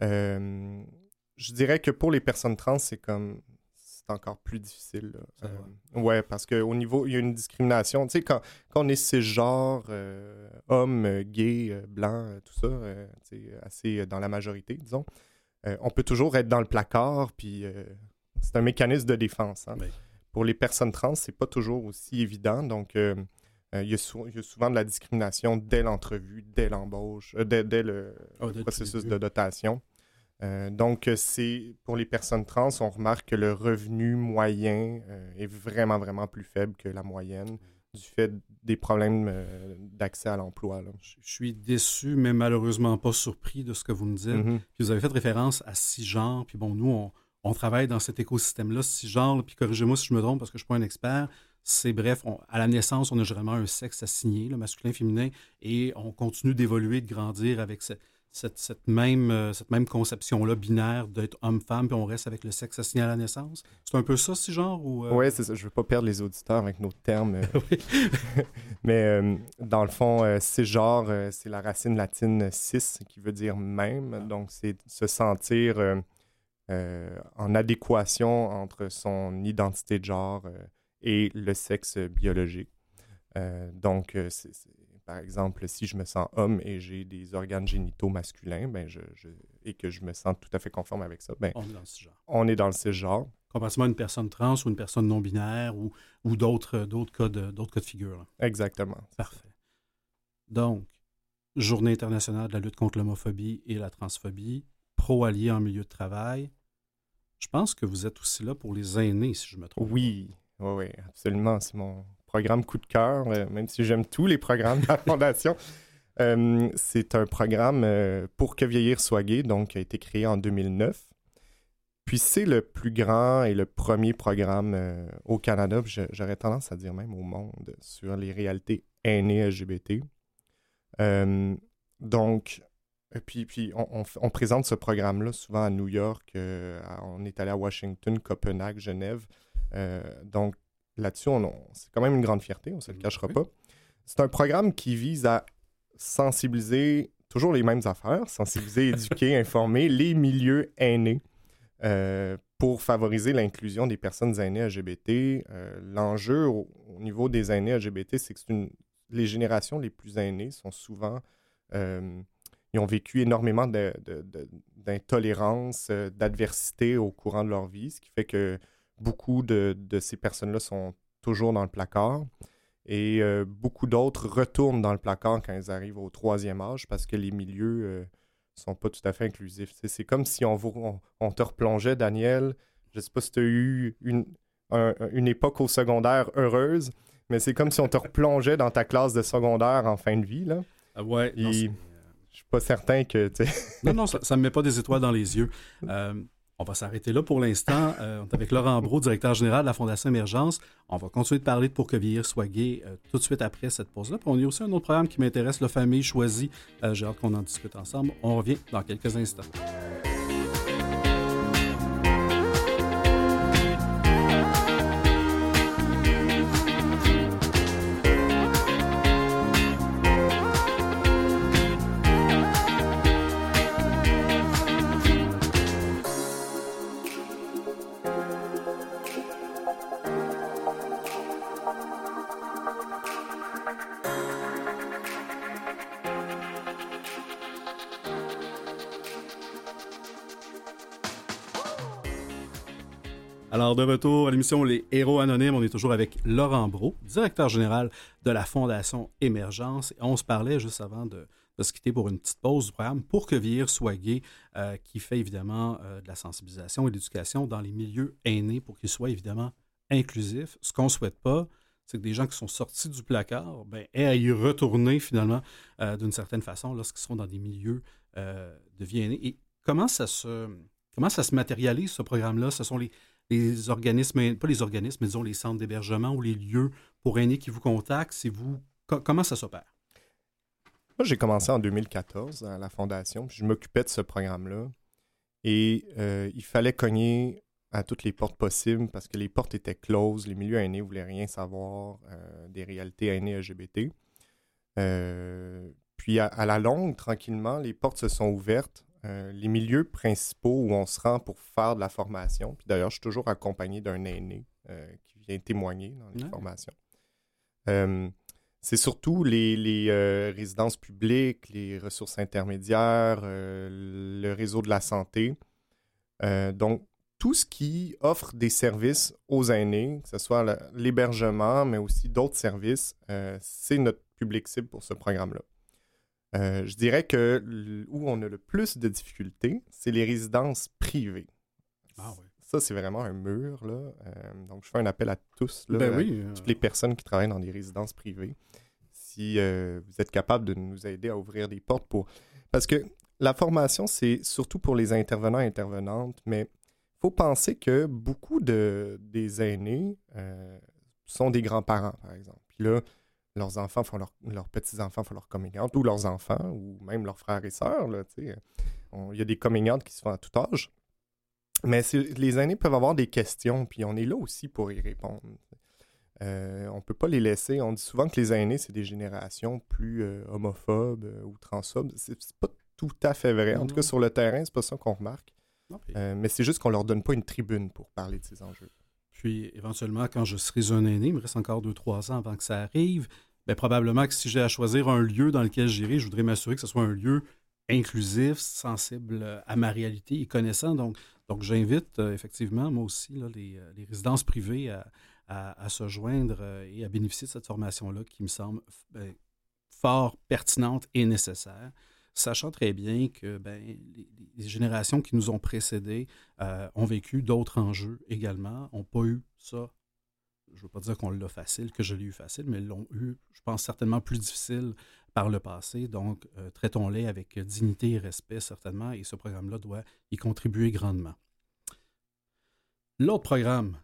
je dirais que pour les personnes trans, c'est comme c'est encore plus difficile. ouais, parce qu'au niveau, il y a une discrimination. Tu sais, quand, quand on est cisgenre, homme, gay, blanc, tout ça, c'est assez dans la majorité, disons, on peut toujours être dans le placard, puis c'est un mécanisme de défense. Hein. Pour les personnes trans, c'est pas toujours aussi évident. Donc, euh, euh, il, y a souvent de la discrimination dès l'entrevue, dès l'embauche, euh, dès, le ah, processus de dotation. Donc, c'est pour les personnes trans, on remarque que le revenu moyen est vraiment, vraiment plus faible que la moyenne du fait des problèmes d'accès à l'emploi. Je suis déçu, mais malheureusement pas surpris de ce que vous me dites. Mm-hmm. Puis vous avez fait référence à six genres, puis bon, nous, on, on travaille dans cet écosystème-là, si genre, puis corrigez-moi si je me trompe parce que je ne suis pas un expert, c'est bref, à la naissance, on a généralement un sexe assigné, le masculin, féminin, et on continue d'évoluer, de grandir avec cette, même, euh, cette même conception-là binaire d'être homme-femme, puis on reste avec le sexe assigné à la naissance? C'est un peu ça, si genre? Ou, euh? Oui, c'est ça. Je ne veux pas perdre les auditeurs avec nos termes. Euh. Mais dans le fond, c'est genre, c'est la racine latine cis qui veut dire même. Ah. Donc, c'est se sentir euh, en adéquation entre son identité de genre euh, et le sexe biologique. Euh, donc, par exemple, si je me sens homme et j'ai des organes génitaux masculins ben je, et que je me sens tout à fait conforme avec ça, ben, on est dans le cisgenre. On est dans le cisgenre. Comparativement à une personne trans ou une personne non-binaire ou, ou d'autres, d'autres, cas de, d'autres cas de figure. Exactement. Parfait. Donc, Journée internationale de la lutte contre l'homophobie et la transphobie, pro-allié en milieu de travail, je pense que vous êtes aussi là pour les aînés, si je me trompe. Oui, oui, oui, absolument. C'est mon programme coup de cœur, euh, même si j'aime tous les programmes de la Fondation. Euh, c'est un programme euh, pour que vieillir soit gay, donc qui a été créé en 2009. Puis c'est le plus grand et le premier programme au Canada, j'aurais tendance à dire même au monde, sur les réalités aînées LGBT. donc, puis, puis on, présente ce programme-là souvent à New York. on est allé à Washington, Copenhague, Genève. donc, là-dessus, c'est quand même une grande fierté, on ne se le cachera pas. C'est un programme qui vise à sensibiliser toujours les mêmes affaires, sensibiliser, éduquer, informer les milieux aînés euh, pour favoriser l'inclusion des personnes aînées LGBT. Euh, l'enjeu au, niveau des aînés LGBT, c'est que une, les générations les plus aînées sont souvent... Euh, ils ont vécu énormément d'intolérance, d'adversité au courant de leur vie, ce qui fait que beaucoup de, de ces personnes-là sont toujours dans le placard. Et euh, beaucoup d'autres retournent dans le placard quand ils arrivent au troisième âge parce que les milieux ne euh, sont pas tout à fait inclusifs. C'est comme si on, on, te replongeait, Daniel. Je ne sais pas si tu as eu une, une époque au secondaire heureuse, mais c'est comme si on te replongeait dans ta classe de secondaire en fin de vie. Là. Ah ouais, je suis pas certain que. non, non, ça ne me met pas des étoiles dans les yeux. Euh, on va s'arrêter là pour l'instant. Euh, on est avec Laurent Brault, directeur général de la Fondation Émergence. On va continuer de parler de Pour que vieillir soit gay euh, tout de suite après cette pause-là. On a aussi un autre programme qui m'intéresse, la famille choisie. Euh, j'ai hâte qu'on en discute ensemble. On revient dans quelques instants. De retour à l'émission Les Héros Anonymes, on est toujours avec Laurent Brault, directeur général de la Fondation Émergence. on se parlait juste avant de, se quitter pour une petite pause du programme Pour que vieillir soit gay, euh, qui fait évidemment euh, de la sensibilisation et de l'éducation dans les milieux aînés pour qu'ils soient évidemment inclusifs. Ce qu'on ne souhaite pas, c'est que des gens qui sont sortis du placard ben, aient à y retourner finalement euh, d'une certaine façon lorsqu'ils sont dans des milieux de vie aînée. Et comment ça se, comment ça se matérialise, ce programme-là? Ce sont les, les organismes, pas les organismes, mais disons les centres d'hébergement ou les lieux pour aînés qui vous contactent? Vous, comment ça s'opère? Moi, j'ai commencé en 2014 à la Fondation, puis je m'occupais de ce programme-là. Et euh, il fallait cogner à toutes les portes possibles parce que les portes étaient closes, les milieux aînés ne voulaient rien savoir euh, des réalités aînées LGBT. Euh, puis à, la longue, tranquillement, les portes se sont ouvertes euh, les milieux principaux où on se rend pour faire de la formation. Puis d'ailleurs, je suis toujours accompagné d'un aîné euh, qui vient témoigner dans les formations. Euh, c'est surtout les, résidences publiques, les ressources intermédiaires, le réseau de la santé. donc, tout ce qui offre des services aux aînés, que ce soit l'hébergement, mais aussi d'autres services, c'est notre public cible pour ce programme-là. Euh, je dirais que où on a le plus de difficultés, c'est les résidences privées. Ah Ça, c'est vraiment un mur. Là. Euh, donc, je fais un appel à tous, là, ben oui, toutes les personnes qui travaillent dans des résidences privées. Si euh, vous êtes capable de nous aider à ouvrir des portes pour. Parce que la formation, c'est surtout pour les intervenants et intervenantes, mais il faut penser que beaucoup de, des aînés sont des grands-parents, par exemple. Puis là, leurs enfants font leur, leurs petits-enfants font leur coming out, ou leurs enfants, ou même leurs frères et sœurs. Il y a des coming out qui se font à tout âge. Mais les aînés peuvent avoir des questions, puis on est là aussi pour y répondre. Euh, on ne peut pas les laisser. On dit souvent que les aînés, c'est des générations plus euh, homophobes euh, ou transphobes. C'est pas tout à fait vrai. En tout cas, sur le terrain, c'est pas ça qu'on remarque. mais c'est juste qu'on leur donne pas une tribune pour parler de ces enjeux. Puis éventuellement, quand je serai un aîné, il me reste encore deux, trois ans avant que ça arrive, bien, probablement que si j'ai à choisir un lieu dans lequel j'irai, je voudrais m'assurer que ce soit un lieu inclusif, sensible à ma réalité et connaissant. Donc, donc j'invite euh, effectivement, moi aussi, euh, les, résidences privées à, se joindre euh, et à bénéficier de cette formation-là qui me semble ben, fort pertinente et nécessaire sachant très bien que ben, les, générations qui nous ont précédés euh, ont vécu d'autres enjeux également, n'ont pas eu ça. Je ne veux pas dire qu'on l'a facile, que je l'ai eu facile, mais l'ont eu, je pense, certainement plus difficile par le passé. Donc, euh, traitons-les avec dignité et respect, certainement, et ce programme-là doit y contribuer grandement. L'autre programme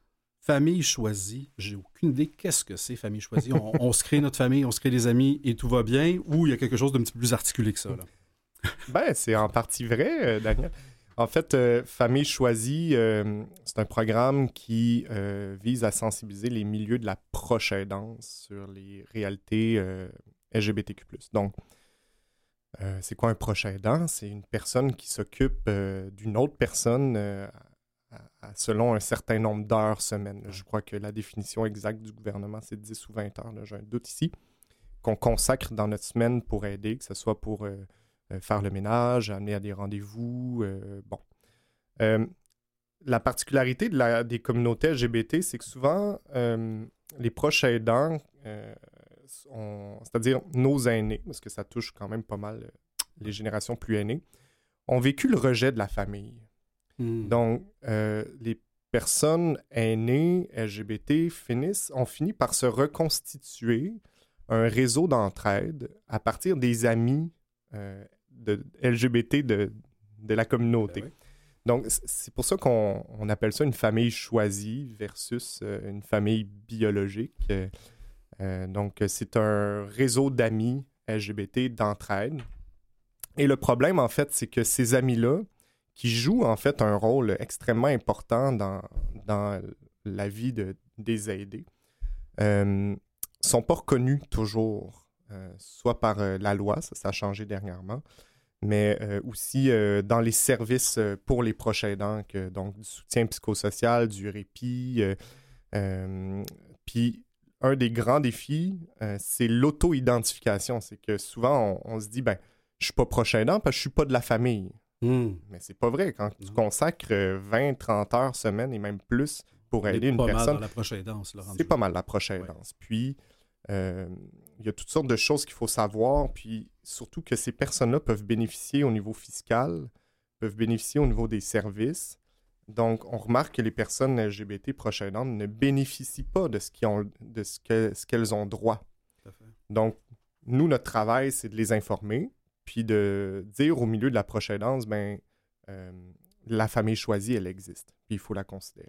Famille choisie, j'ai aucune idée qu'est-ce que c'est famille choisie. On, se crée notre famille, on se crée des amis et tout va bien, ou il y a quelque chose d'un petit peu plus articulé que ça. Là? ben, c'est en partie vrai, euh, Daniel. En fait, euh, Famille choisie, euh, c'est un programme qui vise à sensibiliser les milieux de la proche aidance sur les réalités LGBTQ. Donc, c'est quoi un proche aidant? C'est une personne qui s'occupe d'une autre personne selon un certain nombre d'heures semaine. Je crois que la définition exacte du gouvernement, c'est 10 ou 20 heures, j'ai un doute ici, qu'on consacre dans notre semaine pour aider, que ce soit pour euh, euh, faire le ménage, amener à des rendez-vous. Euh, bon. la particularité de la, des communautés LGBT, c'est que souvent, les proches aidants, c'est-à-dire nos aînés, parce que ça touche quand même pas mal les générations plus aînées, ont vécu le rejet de la famille. Hmm. Donc, euh, les personnes aînées LGBT finissent, ont fini par se reconstituer un réseau d'entraide à partir des amis euh, de LGBT de, de la communauté. Ben Donc, c'est pour ça qu'on appelle ça une famille choisie versus euh, une famille biologique. donc, c'est un réseau d'amis LGBT d'entraide. Et le problème, en fait, c'est que ces amis-là, qui jouent en fait un rôle extrêmement important dans, dans la vie de, des aidés, euh, sont pas reconnus toujours, euh, soit par euh, la loi, ça, ça, a changé dernièrement, mais euh, aussi dans les services pour les proches aidants, que, donc du soutien psychosocial, du répit. Puis un des grands défis, c'est l'auto-identification. C'est que souvent, on, on, se dit, ben, je suis pas proche aidant parce que je suis pas de la famille. Hmm. Mais c'est pas vrai. Quand tu consacres 20, euh, 30 heures semaine et même plus pour aider une personne. C'est pas mal la prochaine danse. Puis, euh, il y a toutes sortes de choses qu'il faut savoir. Puis, surtout que ces personnes-là peuvent bénéficier au niveau fiscal, peuvent bénéficier au niveau des services. Donc, on remarque que les personnes LGBT proches ne bénéficient pas de ce qu'elles ont, de ce que, ce qu'elles ont droit. Donc, nous, notre travail, c'est de les informer, puis de dire au milieu de la prochaine danse, ben, euh, la famille choisie, elle existe, puis il faut la considérer.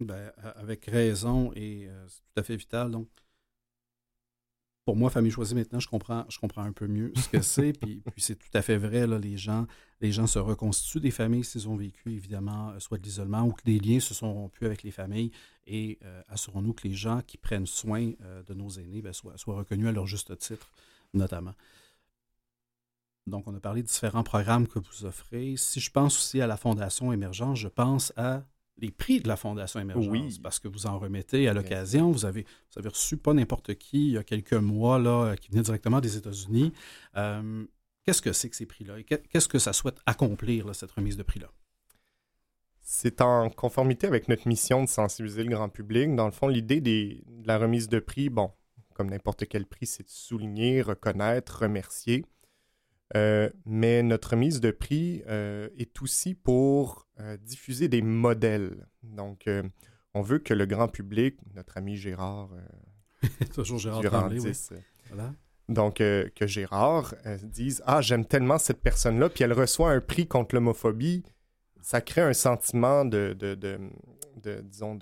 Ben, avec raison, et euh, c'est tout à fait vital. Donc, pour moi, famille choisie, maintenant, je comprends, je comprends un peu mieux ce que c'est, puis, puis c'est tout à fait vrai, là, les, gens, les gens se reconstituent des familles s'ils ont vécu, évidemment, euh, soit de l'isolement ou que des liens se sont rompus avec les familles, et assurons-nous que les gens qui prennent soin de nos aînés ben, soient, soient reconnus à leur juste titre, notamment. Donc, on a parlé de différents programmes que vous offrez. Si je pense aussi à la Fondation Émergence, je pense à les prix de la Fondation Émergence, oui. parce que vous en remettez à l'occasion. Vous avez, vous avez reçu pas n'importe qui il y a quelques mois là, qui venait directement des États-Unis. Euh, qu'est-ce que c'est que ces prix-là? Qu'est-ce que ça souhaite accomplir, cette remise de prix-là? C'est en conformité avec notre mission de sensibiliser le grand public. Dans le fond, l'idée de la remise de prix, bon, comme n'importe quel prix, c'est de souligner, reconnaître, remercier. Euh, mais notre mise de prix euh, est aussi pour euh, diffuser des modèles. Donc, on veut que le grand public, notre ami Gérard, toujours Gérard Donc, que Gérard dise Ah, j'aime tellement cette personne-là, puis elle reçoit un prix contre l'homophobie. Ça crée un sentiment de, de, de, disons,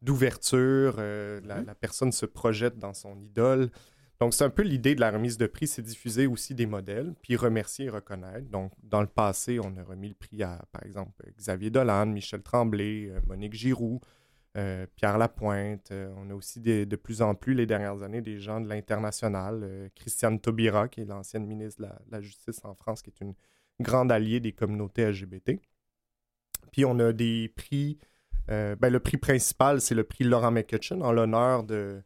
d'ouverture. La, la, personne se projette dans son idole. Donc, c'est un peu l'idée de la remise de prix, c'est diffuser aussi des modèles, puis remercier et reconnaître. Donc, dans le passé, on a remis le prix à, par exemple, Xavier Dolan, Michel Tremblay, euh, Monique Giroux, euh, Pierre Lapointe. Euh, on a aussi de plus en plus, les dernières années, des gens de l'international. Christiane Taubira, qui est l'ancienne ministre de la, Justice en France, qui est une grande alliée des communautés LGBT. Puis, on a des prix. ben, le prix principal, c'est le prix Laurent McCutcheon, en l'honneur de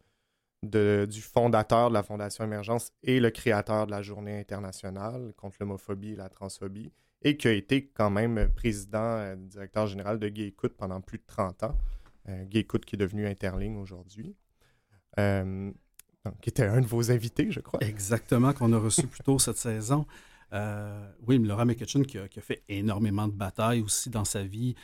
du fondateur de la Fondation Émergence et le créateur de la Journée internationale contre l'homophobie et la transphobie, et qui a été quand même président, euh, directeur général de Gay Écoute pendant plus de 30 ans. Euh, Gay Écoute qui est devenu Interling aujourd'hui. Euh, qui était un de vos invités, je crois. Exactement, qu'on a reçu plus tôt cette saison. oui, mais Laura McKitchen qui a, fait énormément de batailles aussi dans sa vie,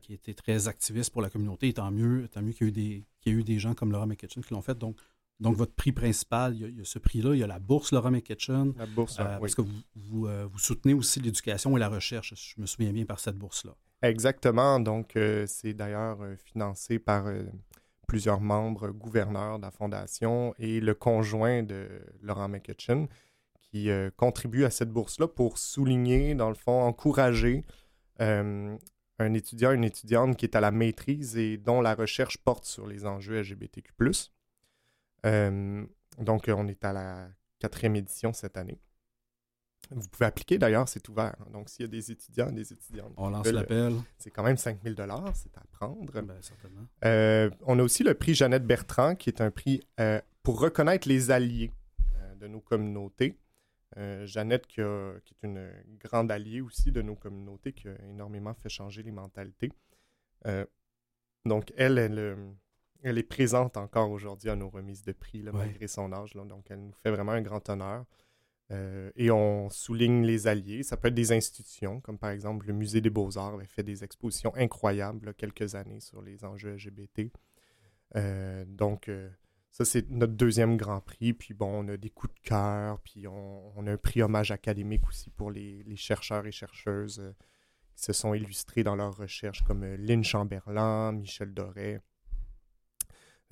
qui était très activiste pour la communauté, et tant mieux, tant mieux qu'il y, qu'il y a eu des gens comme Laura McKitchen qui l'ont fait. Donc, donc, votre prix principal, il y a, ce prix-là, il y a la bourse Laura McKitchen. La bourse, euh, Parce que vous, euh, vous, soutenez aussi l'éducation et la recherche, je me souviens bien, par cette bourse-là. Exactement. Donc, euh, c'est d'ailleurs financé par plusieurs membres gouverneurs de la Fondation et le conjoint de Laurent McCutcheon qui euh, contribue à cette bourse-là pour souligner, dans le fond, encourager euh, un étudiant, une étudiante qui est à la maîtrise et dont la recherche porte sur les enjeux LGBTQ. Euh, donc, on est à la quatrième édition cette année. Vous pouvez appliquer d'ailleurs, c'est ouvert. Donc, s'il y a des étudiants, des étudiantes. On lance l'appel. C'est quand même 5000 dollars, c'est à prendre. Ben, certainement. Euh, on a aussi le prix Jeannette Bertrand, qui est un prix euh, pour reconnaître les alliés de nos communautés. Jeannette, qui, qui, est une grande alliée aussi de nos communautés, qui a énormément fait changer les mentalités. donc, elle, elle, elle est présente encore aujourd'hui à nos remises de prix, malgré son âge. donc, elle nous fait vraiment un grand honneur. Euh, et on souligne les alliés. Ça peut être des institutions, comme par exemple le Musée des Beaux-Arts avait fait des expositions incroyables quelques années sur les enjeux LGBT. Euh, donc, euh, ça, c'est notre deuxième grand prix. Puis bon, on a des coups de cœur. Puis on, a un prix hommage académique aussi pour les, les chercheurs et chercheuses qui se sont illustrés dans leurs recherches, comme Lynn Chamberlain, Michel Doré.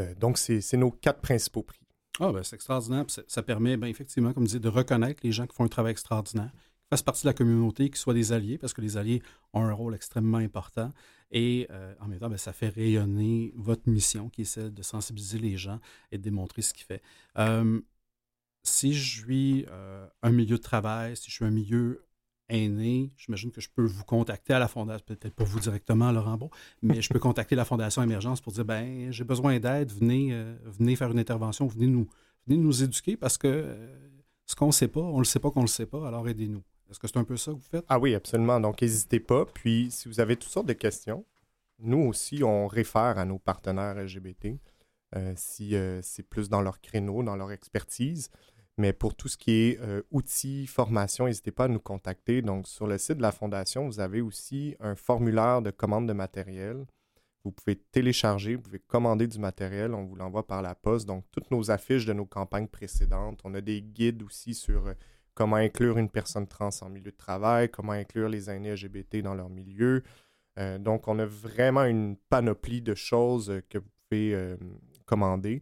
Euh, donc, c'est nos quatre principaux prix. Ah, ben, c'est extraordinaire. Ça permet, ben, effectivement, comme disait, de reconnaître les gens qui font un travail extraordinaire, qui fassent partie de la communauté, qui soient des alliés, parce que les alliés ont un rôle extrêmement important. Et euh, en même temps, ben, ça fait rayonner votre mission, qui est celle de sensibiliser les gens et de démontrer ce qu'ils fait. Euh, si je suis un milieu de travail, si je suis un milieu aîné, j'imagine que je peux vous contacter à la Fondation, peut-être pas vous directement, Laurent Beau, mais je peux contacter la Fondation Émergence pour dire ben j'ai besoin d'aide, venez, euh, venez faire une intervention, venez nous, venez nous éduquer parce que euh, ce qu'on ne sait pas, on ne le sait pas qu'on ne le sait pas, alors aidez-nous. Est-ce que c'est un peu ça que vous faites? Ah oui, absolument. Donc, n'hésitez pas. Puis, si vous avez toutes sortes de questions, nous aussi, on réfère à nos partenaires LGBT euh, si c'est plus dans leur créneau, dans leur expertise. Mais pour tout ce qui est euh, outils, formation, n'hésitez pas à nous contacter. Donc, sur le site de la Fondation, vous avez aussi un formulaire de commande de matériel. Vous pouvez télécharger, vous pouvez commander du matériel, on vous l'envoie par la poste. Donc, toutes nos affiches de nos campagnes précédentes. On a des guides aussi sur euh, comment inclure une personne trans en milieu de travail, comment inclure les aînés LGBT dans leur milieu. Euh, donc, on a vraiment une panoplie de choses que vous pouvez commander.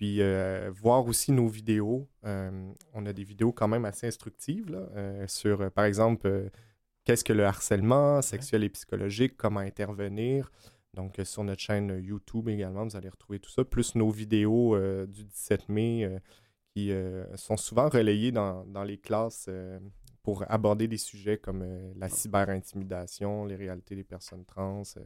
Puis euh, voir aussi nos vidéos. Euh, on a des vidéos quand même assez instructives euh, sur, par exemple, qu'est-ce que le harcèlement sexuel et psychologique, comment intervenir. Donc, sur notre chaîne YouTube également, vous allez retrouver tout ça, plus nos vidéos du 17 mai qui sont souvent relayées dans, les classes pour aborder des sujets comme la cyberintimidation, les réalités des personnes trans. C'est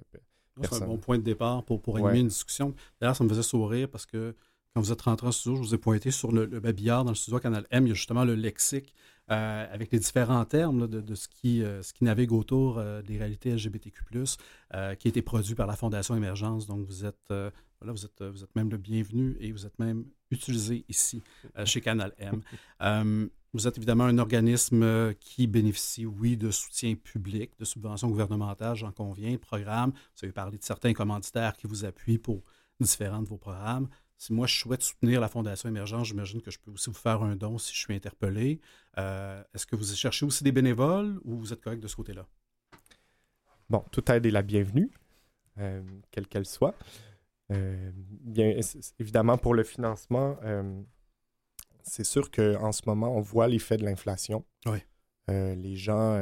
un bon point de départ pour, pour animer une discussion. D'ailleurs, ça me faisait sourire parce que quand vous êtes rentré en studio, je vous ai pointé sur le, babillard dans le studio Canal M. Il y a justement le lexique euh, avec les différents termes de, ce, qui, euh, ce qui navigue autour euh, des réalités LGBTQ, qui a été produit par la Fondation Émergence. Donc, vous êtes, voilà, vous êtes, vous êtes même le bienvenu et vous êtes même utilisé ici chez Canal M. vous êtes évidemment un organisme qui bénéficie, oui, de soutien public, de subventions gouvernementales, j'en conviens, programmes. Vous avez parlé de certains commanditaires qui vous appuient pour différents de vos programmes si moi je souhaite soutenir la Fondation Émergence, j'imagine que je peux aussi vous faire un don si je suis interpellé. Euh, est-ce que vous cherchez aussi des bénévoles ou vous êtes correct de ce côté-là? Bon, toute aide est la bienvenue, euh, quelle qu'elle soit. Euh, bien, évidemment, pour le financement, c'est sûr qu'en ce moment, on voit l'effet de l'inflation. Oui. les gens,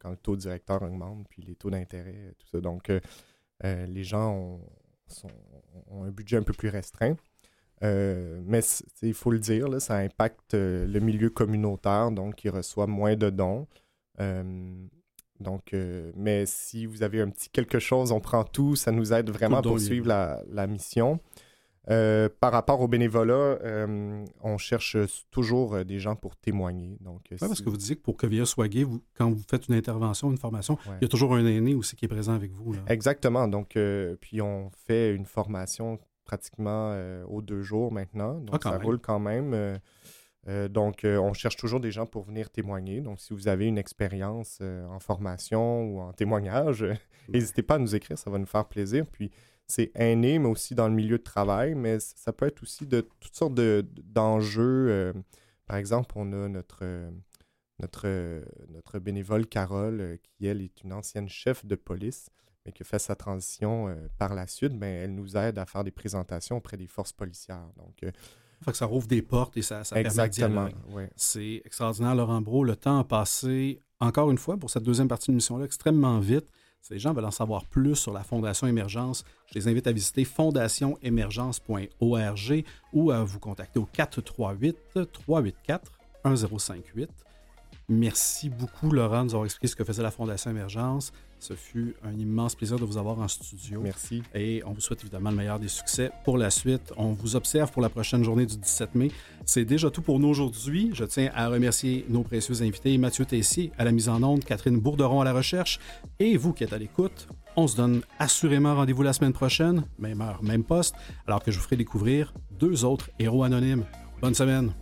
quand le taux directeur augmente, puis les taux d'intérêt, tout ça. Donc, les gens ont, ont un budget un peu plus restreint. Euh, mais il faut le dire, ça impacte euh, le milieu communautaire, donc il reçoit moins de dons. Euh, donc, mais si vous avez un petit quelque chose, on prend tout, ça nous aide vraiment à poursuivre la, mission. Euh, par rapport au bénévolat, euh, on cherche toujours euh, des gens pour témoigner. Donc, parce que vous disiez que pour que VIA soit gay, vous, quand vous faites une intervention, une formation, il y a toujours un aîné aussi qui est présent avec vous. Exactement. Donc, puis on fait une formation pratiquement aux deux jours maintenant. Donc, ah, ça roule quand même. donc, on cherche toujours des gens pour venir témoigner. Donc, si vous avez une expérience en formation ou en témoignage, n'hésitez pas à nous écrire, ça va nous faire plaisir. Puis, c'est aîné, mais aussi dans le milieu de travail, mais ça peut être aussi de toutes sortes d'enjeux. Euh, par exemple, on a notre, notre, notre bénévole Carole, euh, qui, elle, est une ancienne chef de police, mais qui a fait sa transition euh, par la suite, ben, elle nous aide à faire des présentations auprès des forces policières. Donc, euh, fait que ça rouvre des portes et ça, ça Exactement, permet C'est extraordinaire, Laurent Brault. Le temps a passé, encore une fois, pour cette deuxième partie de l'émission-là, extrêmement vite. Si les gens veulent en savoir plus sur la Fondation Émergence, je les invite à visiter fondationémergence.org ou à vous contacter au 438-384-1058. Merci beaucoup, Laurent, de nous avoir expliqué ce que faisait la Fondation Émergence. Ce fut un immense plaisir de vous avoir en studio. Merci. Et on vous souhaite évidemment le meilleur des succès pour la suite. On vous observe pour la prochaine journée du 17 mai. C'est déjà tout pour nous aujourd'hui. Je tiens à remercier nos précieux invités, Mathieu Tessier à la mise en onde, Catherine Bourderon à la recherche et vous qui êtes à l'écoute. On se donne assurément rendez-vous la semaine prochaine, même heure, même poste, alors que je vous ferai découvrir deux autres héros anonymes. Bonne semaine.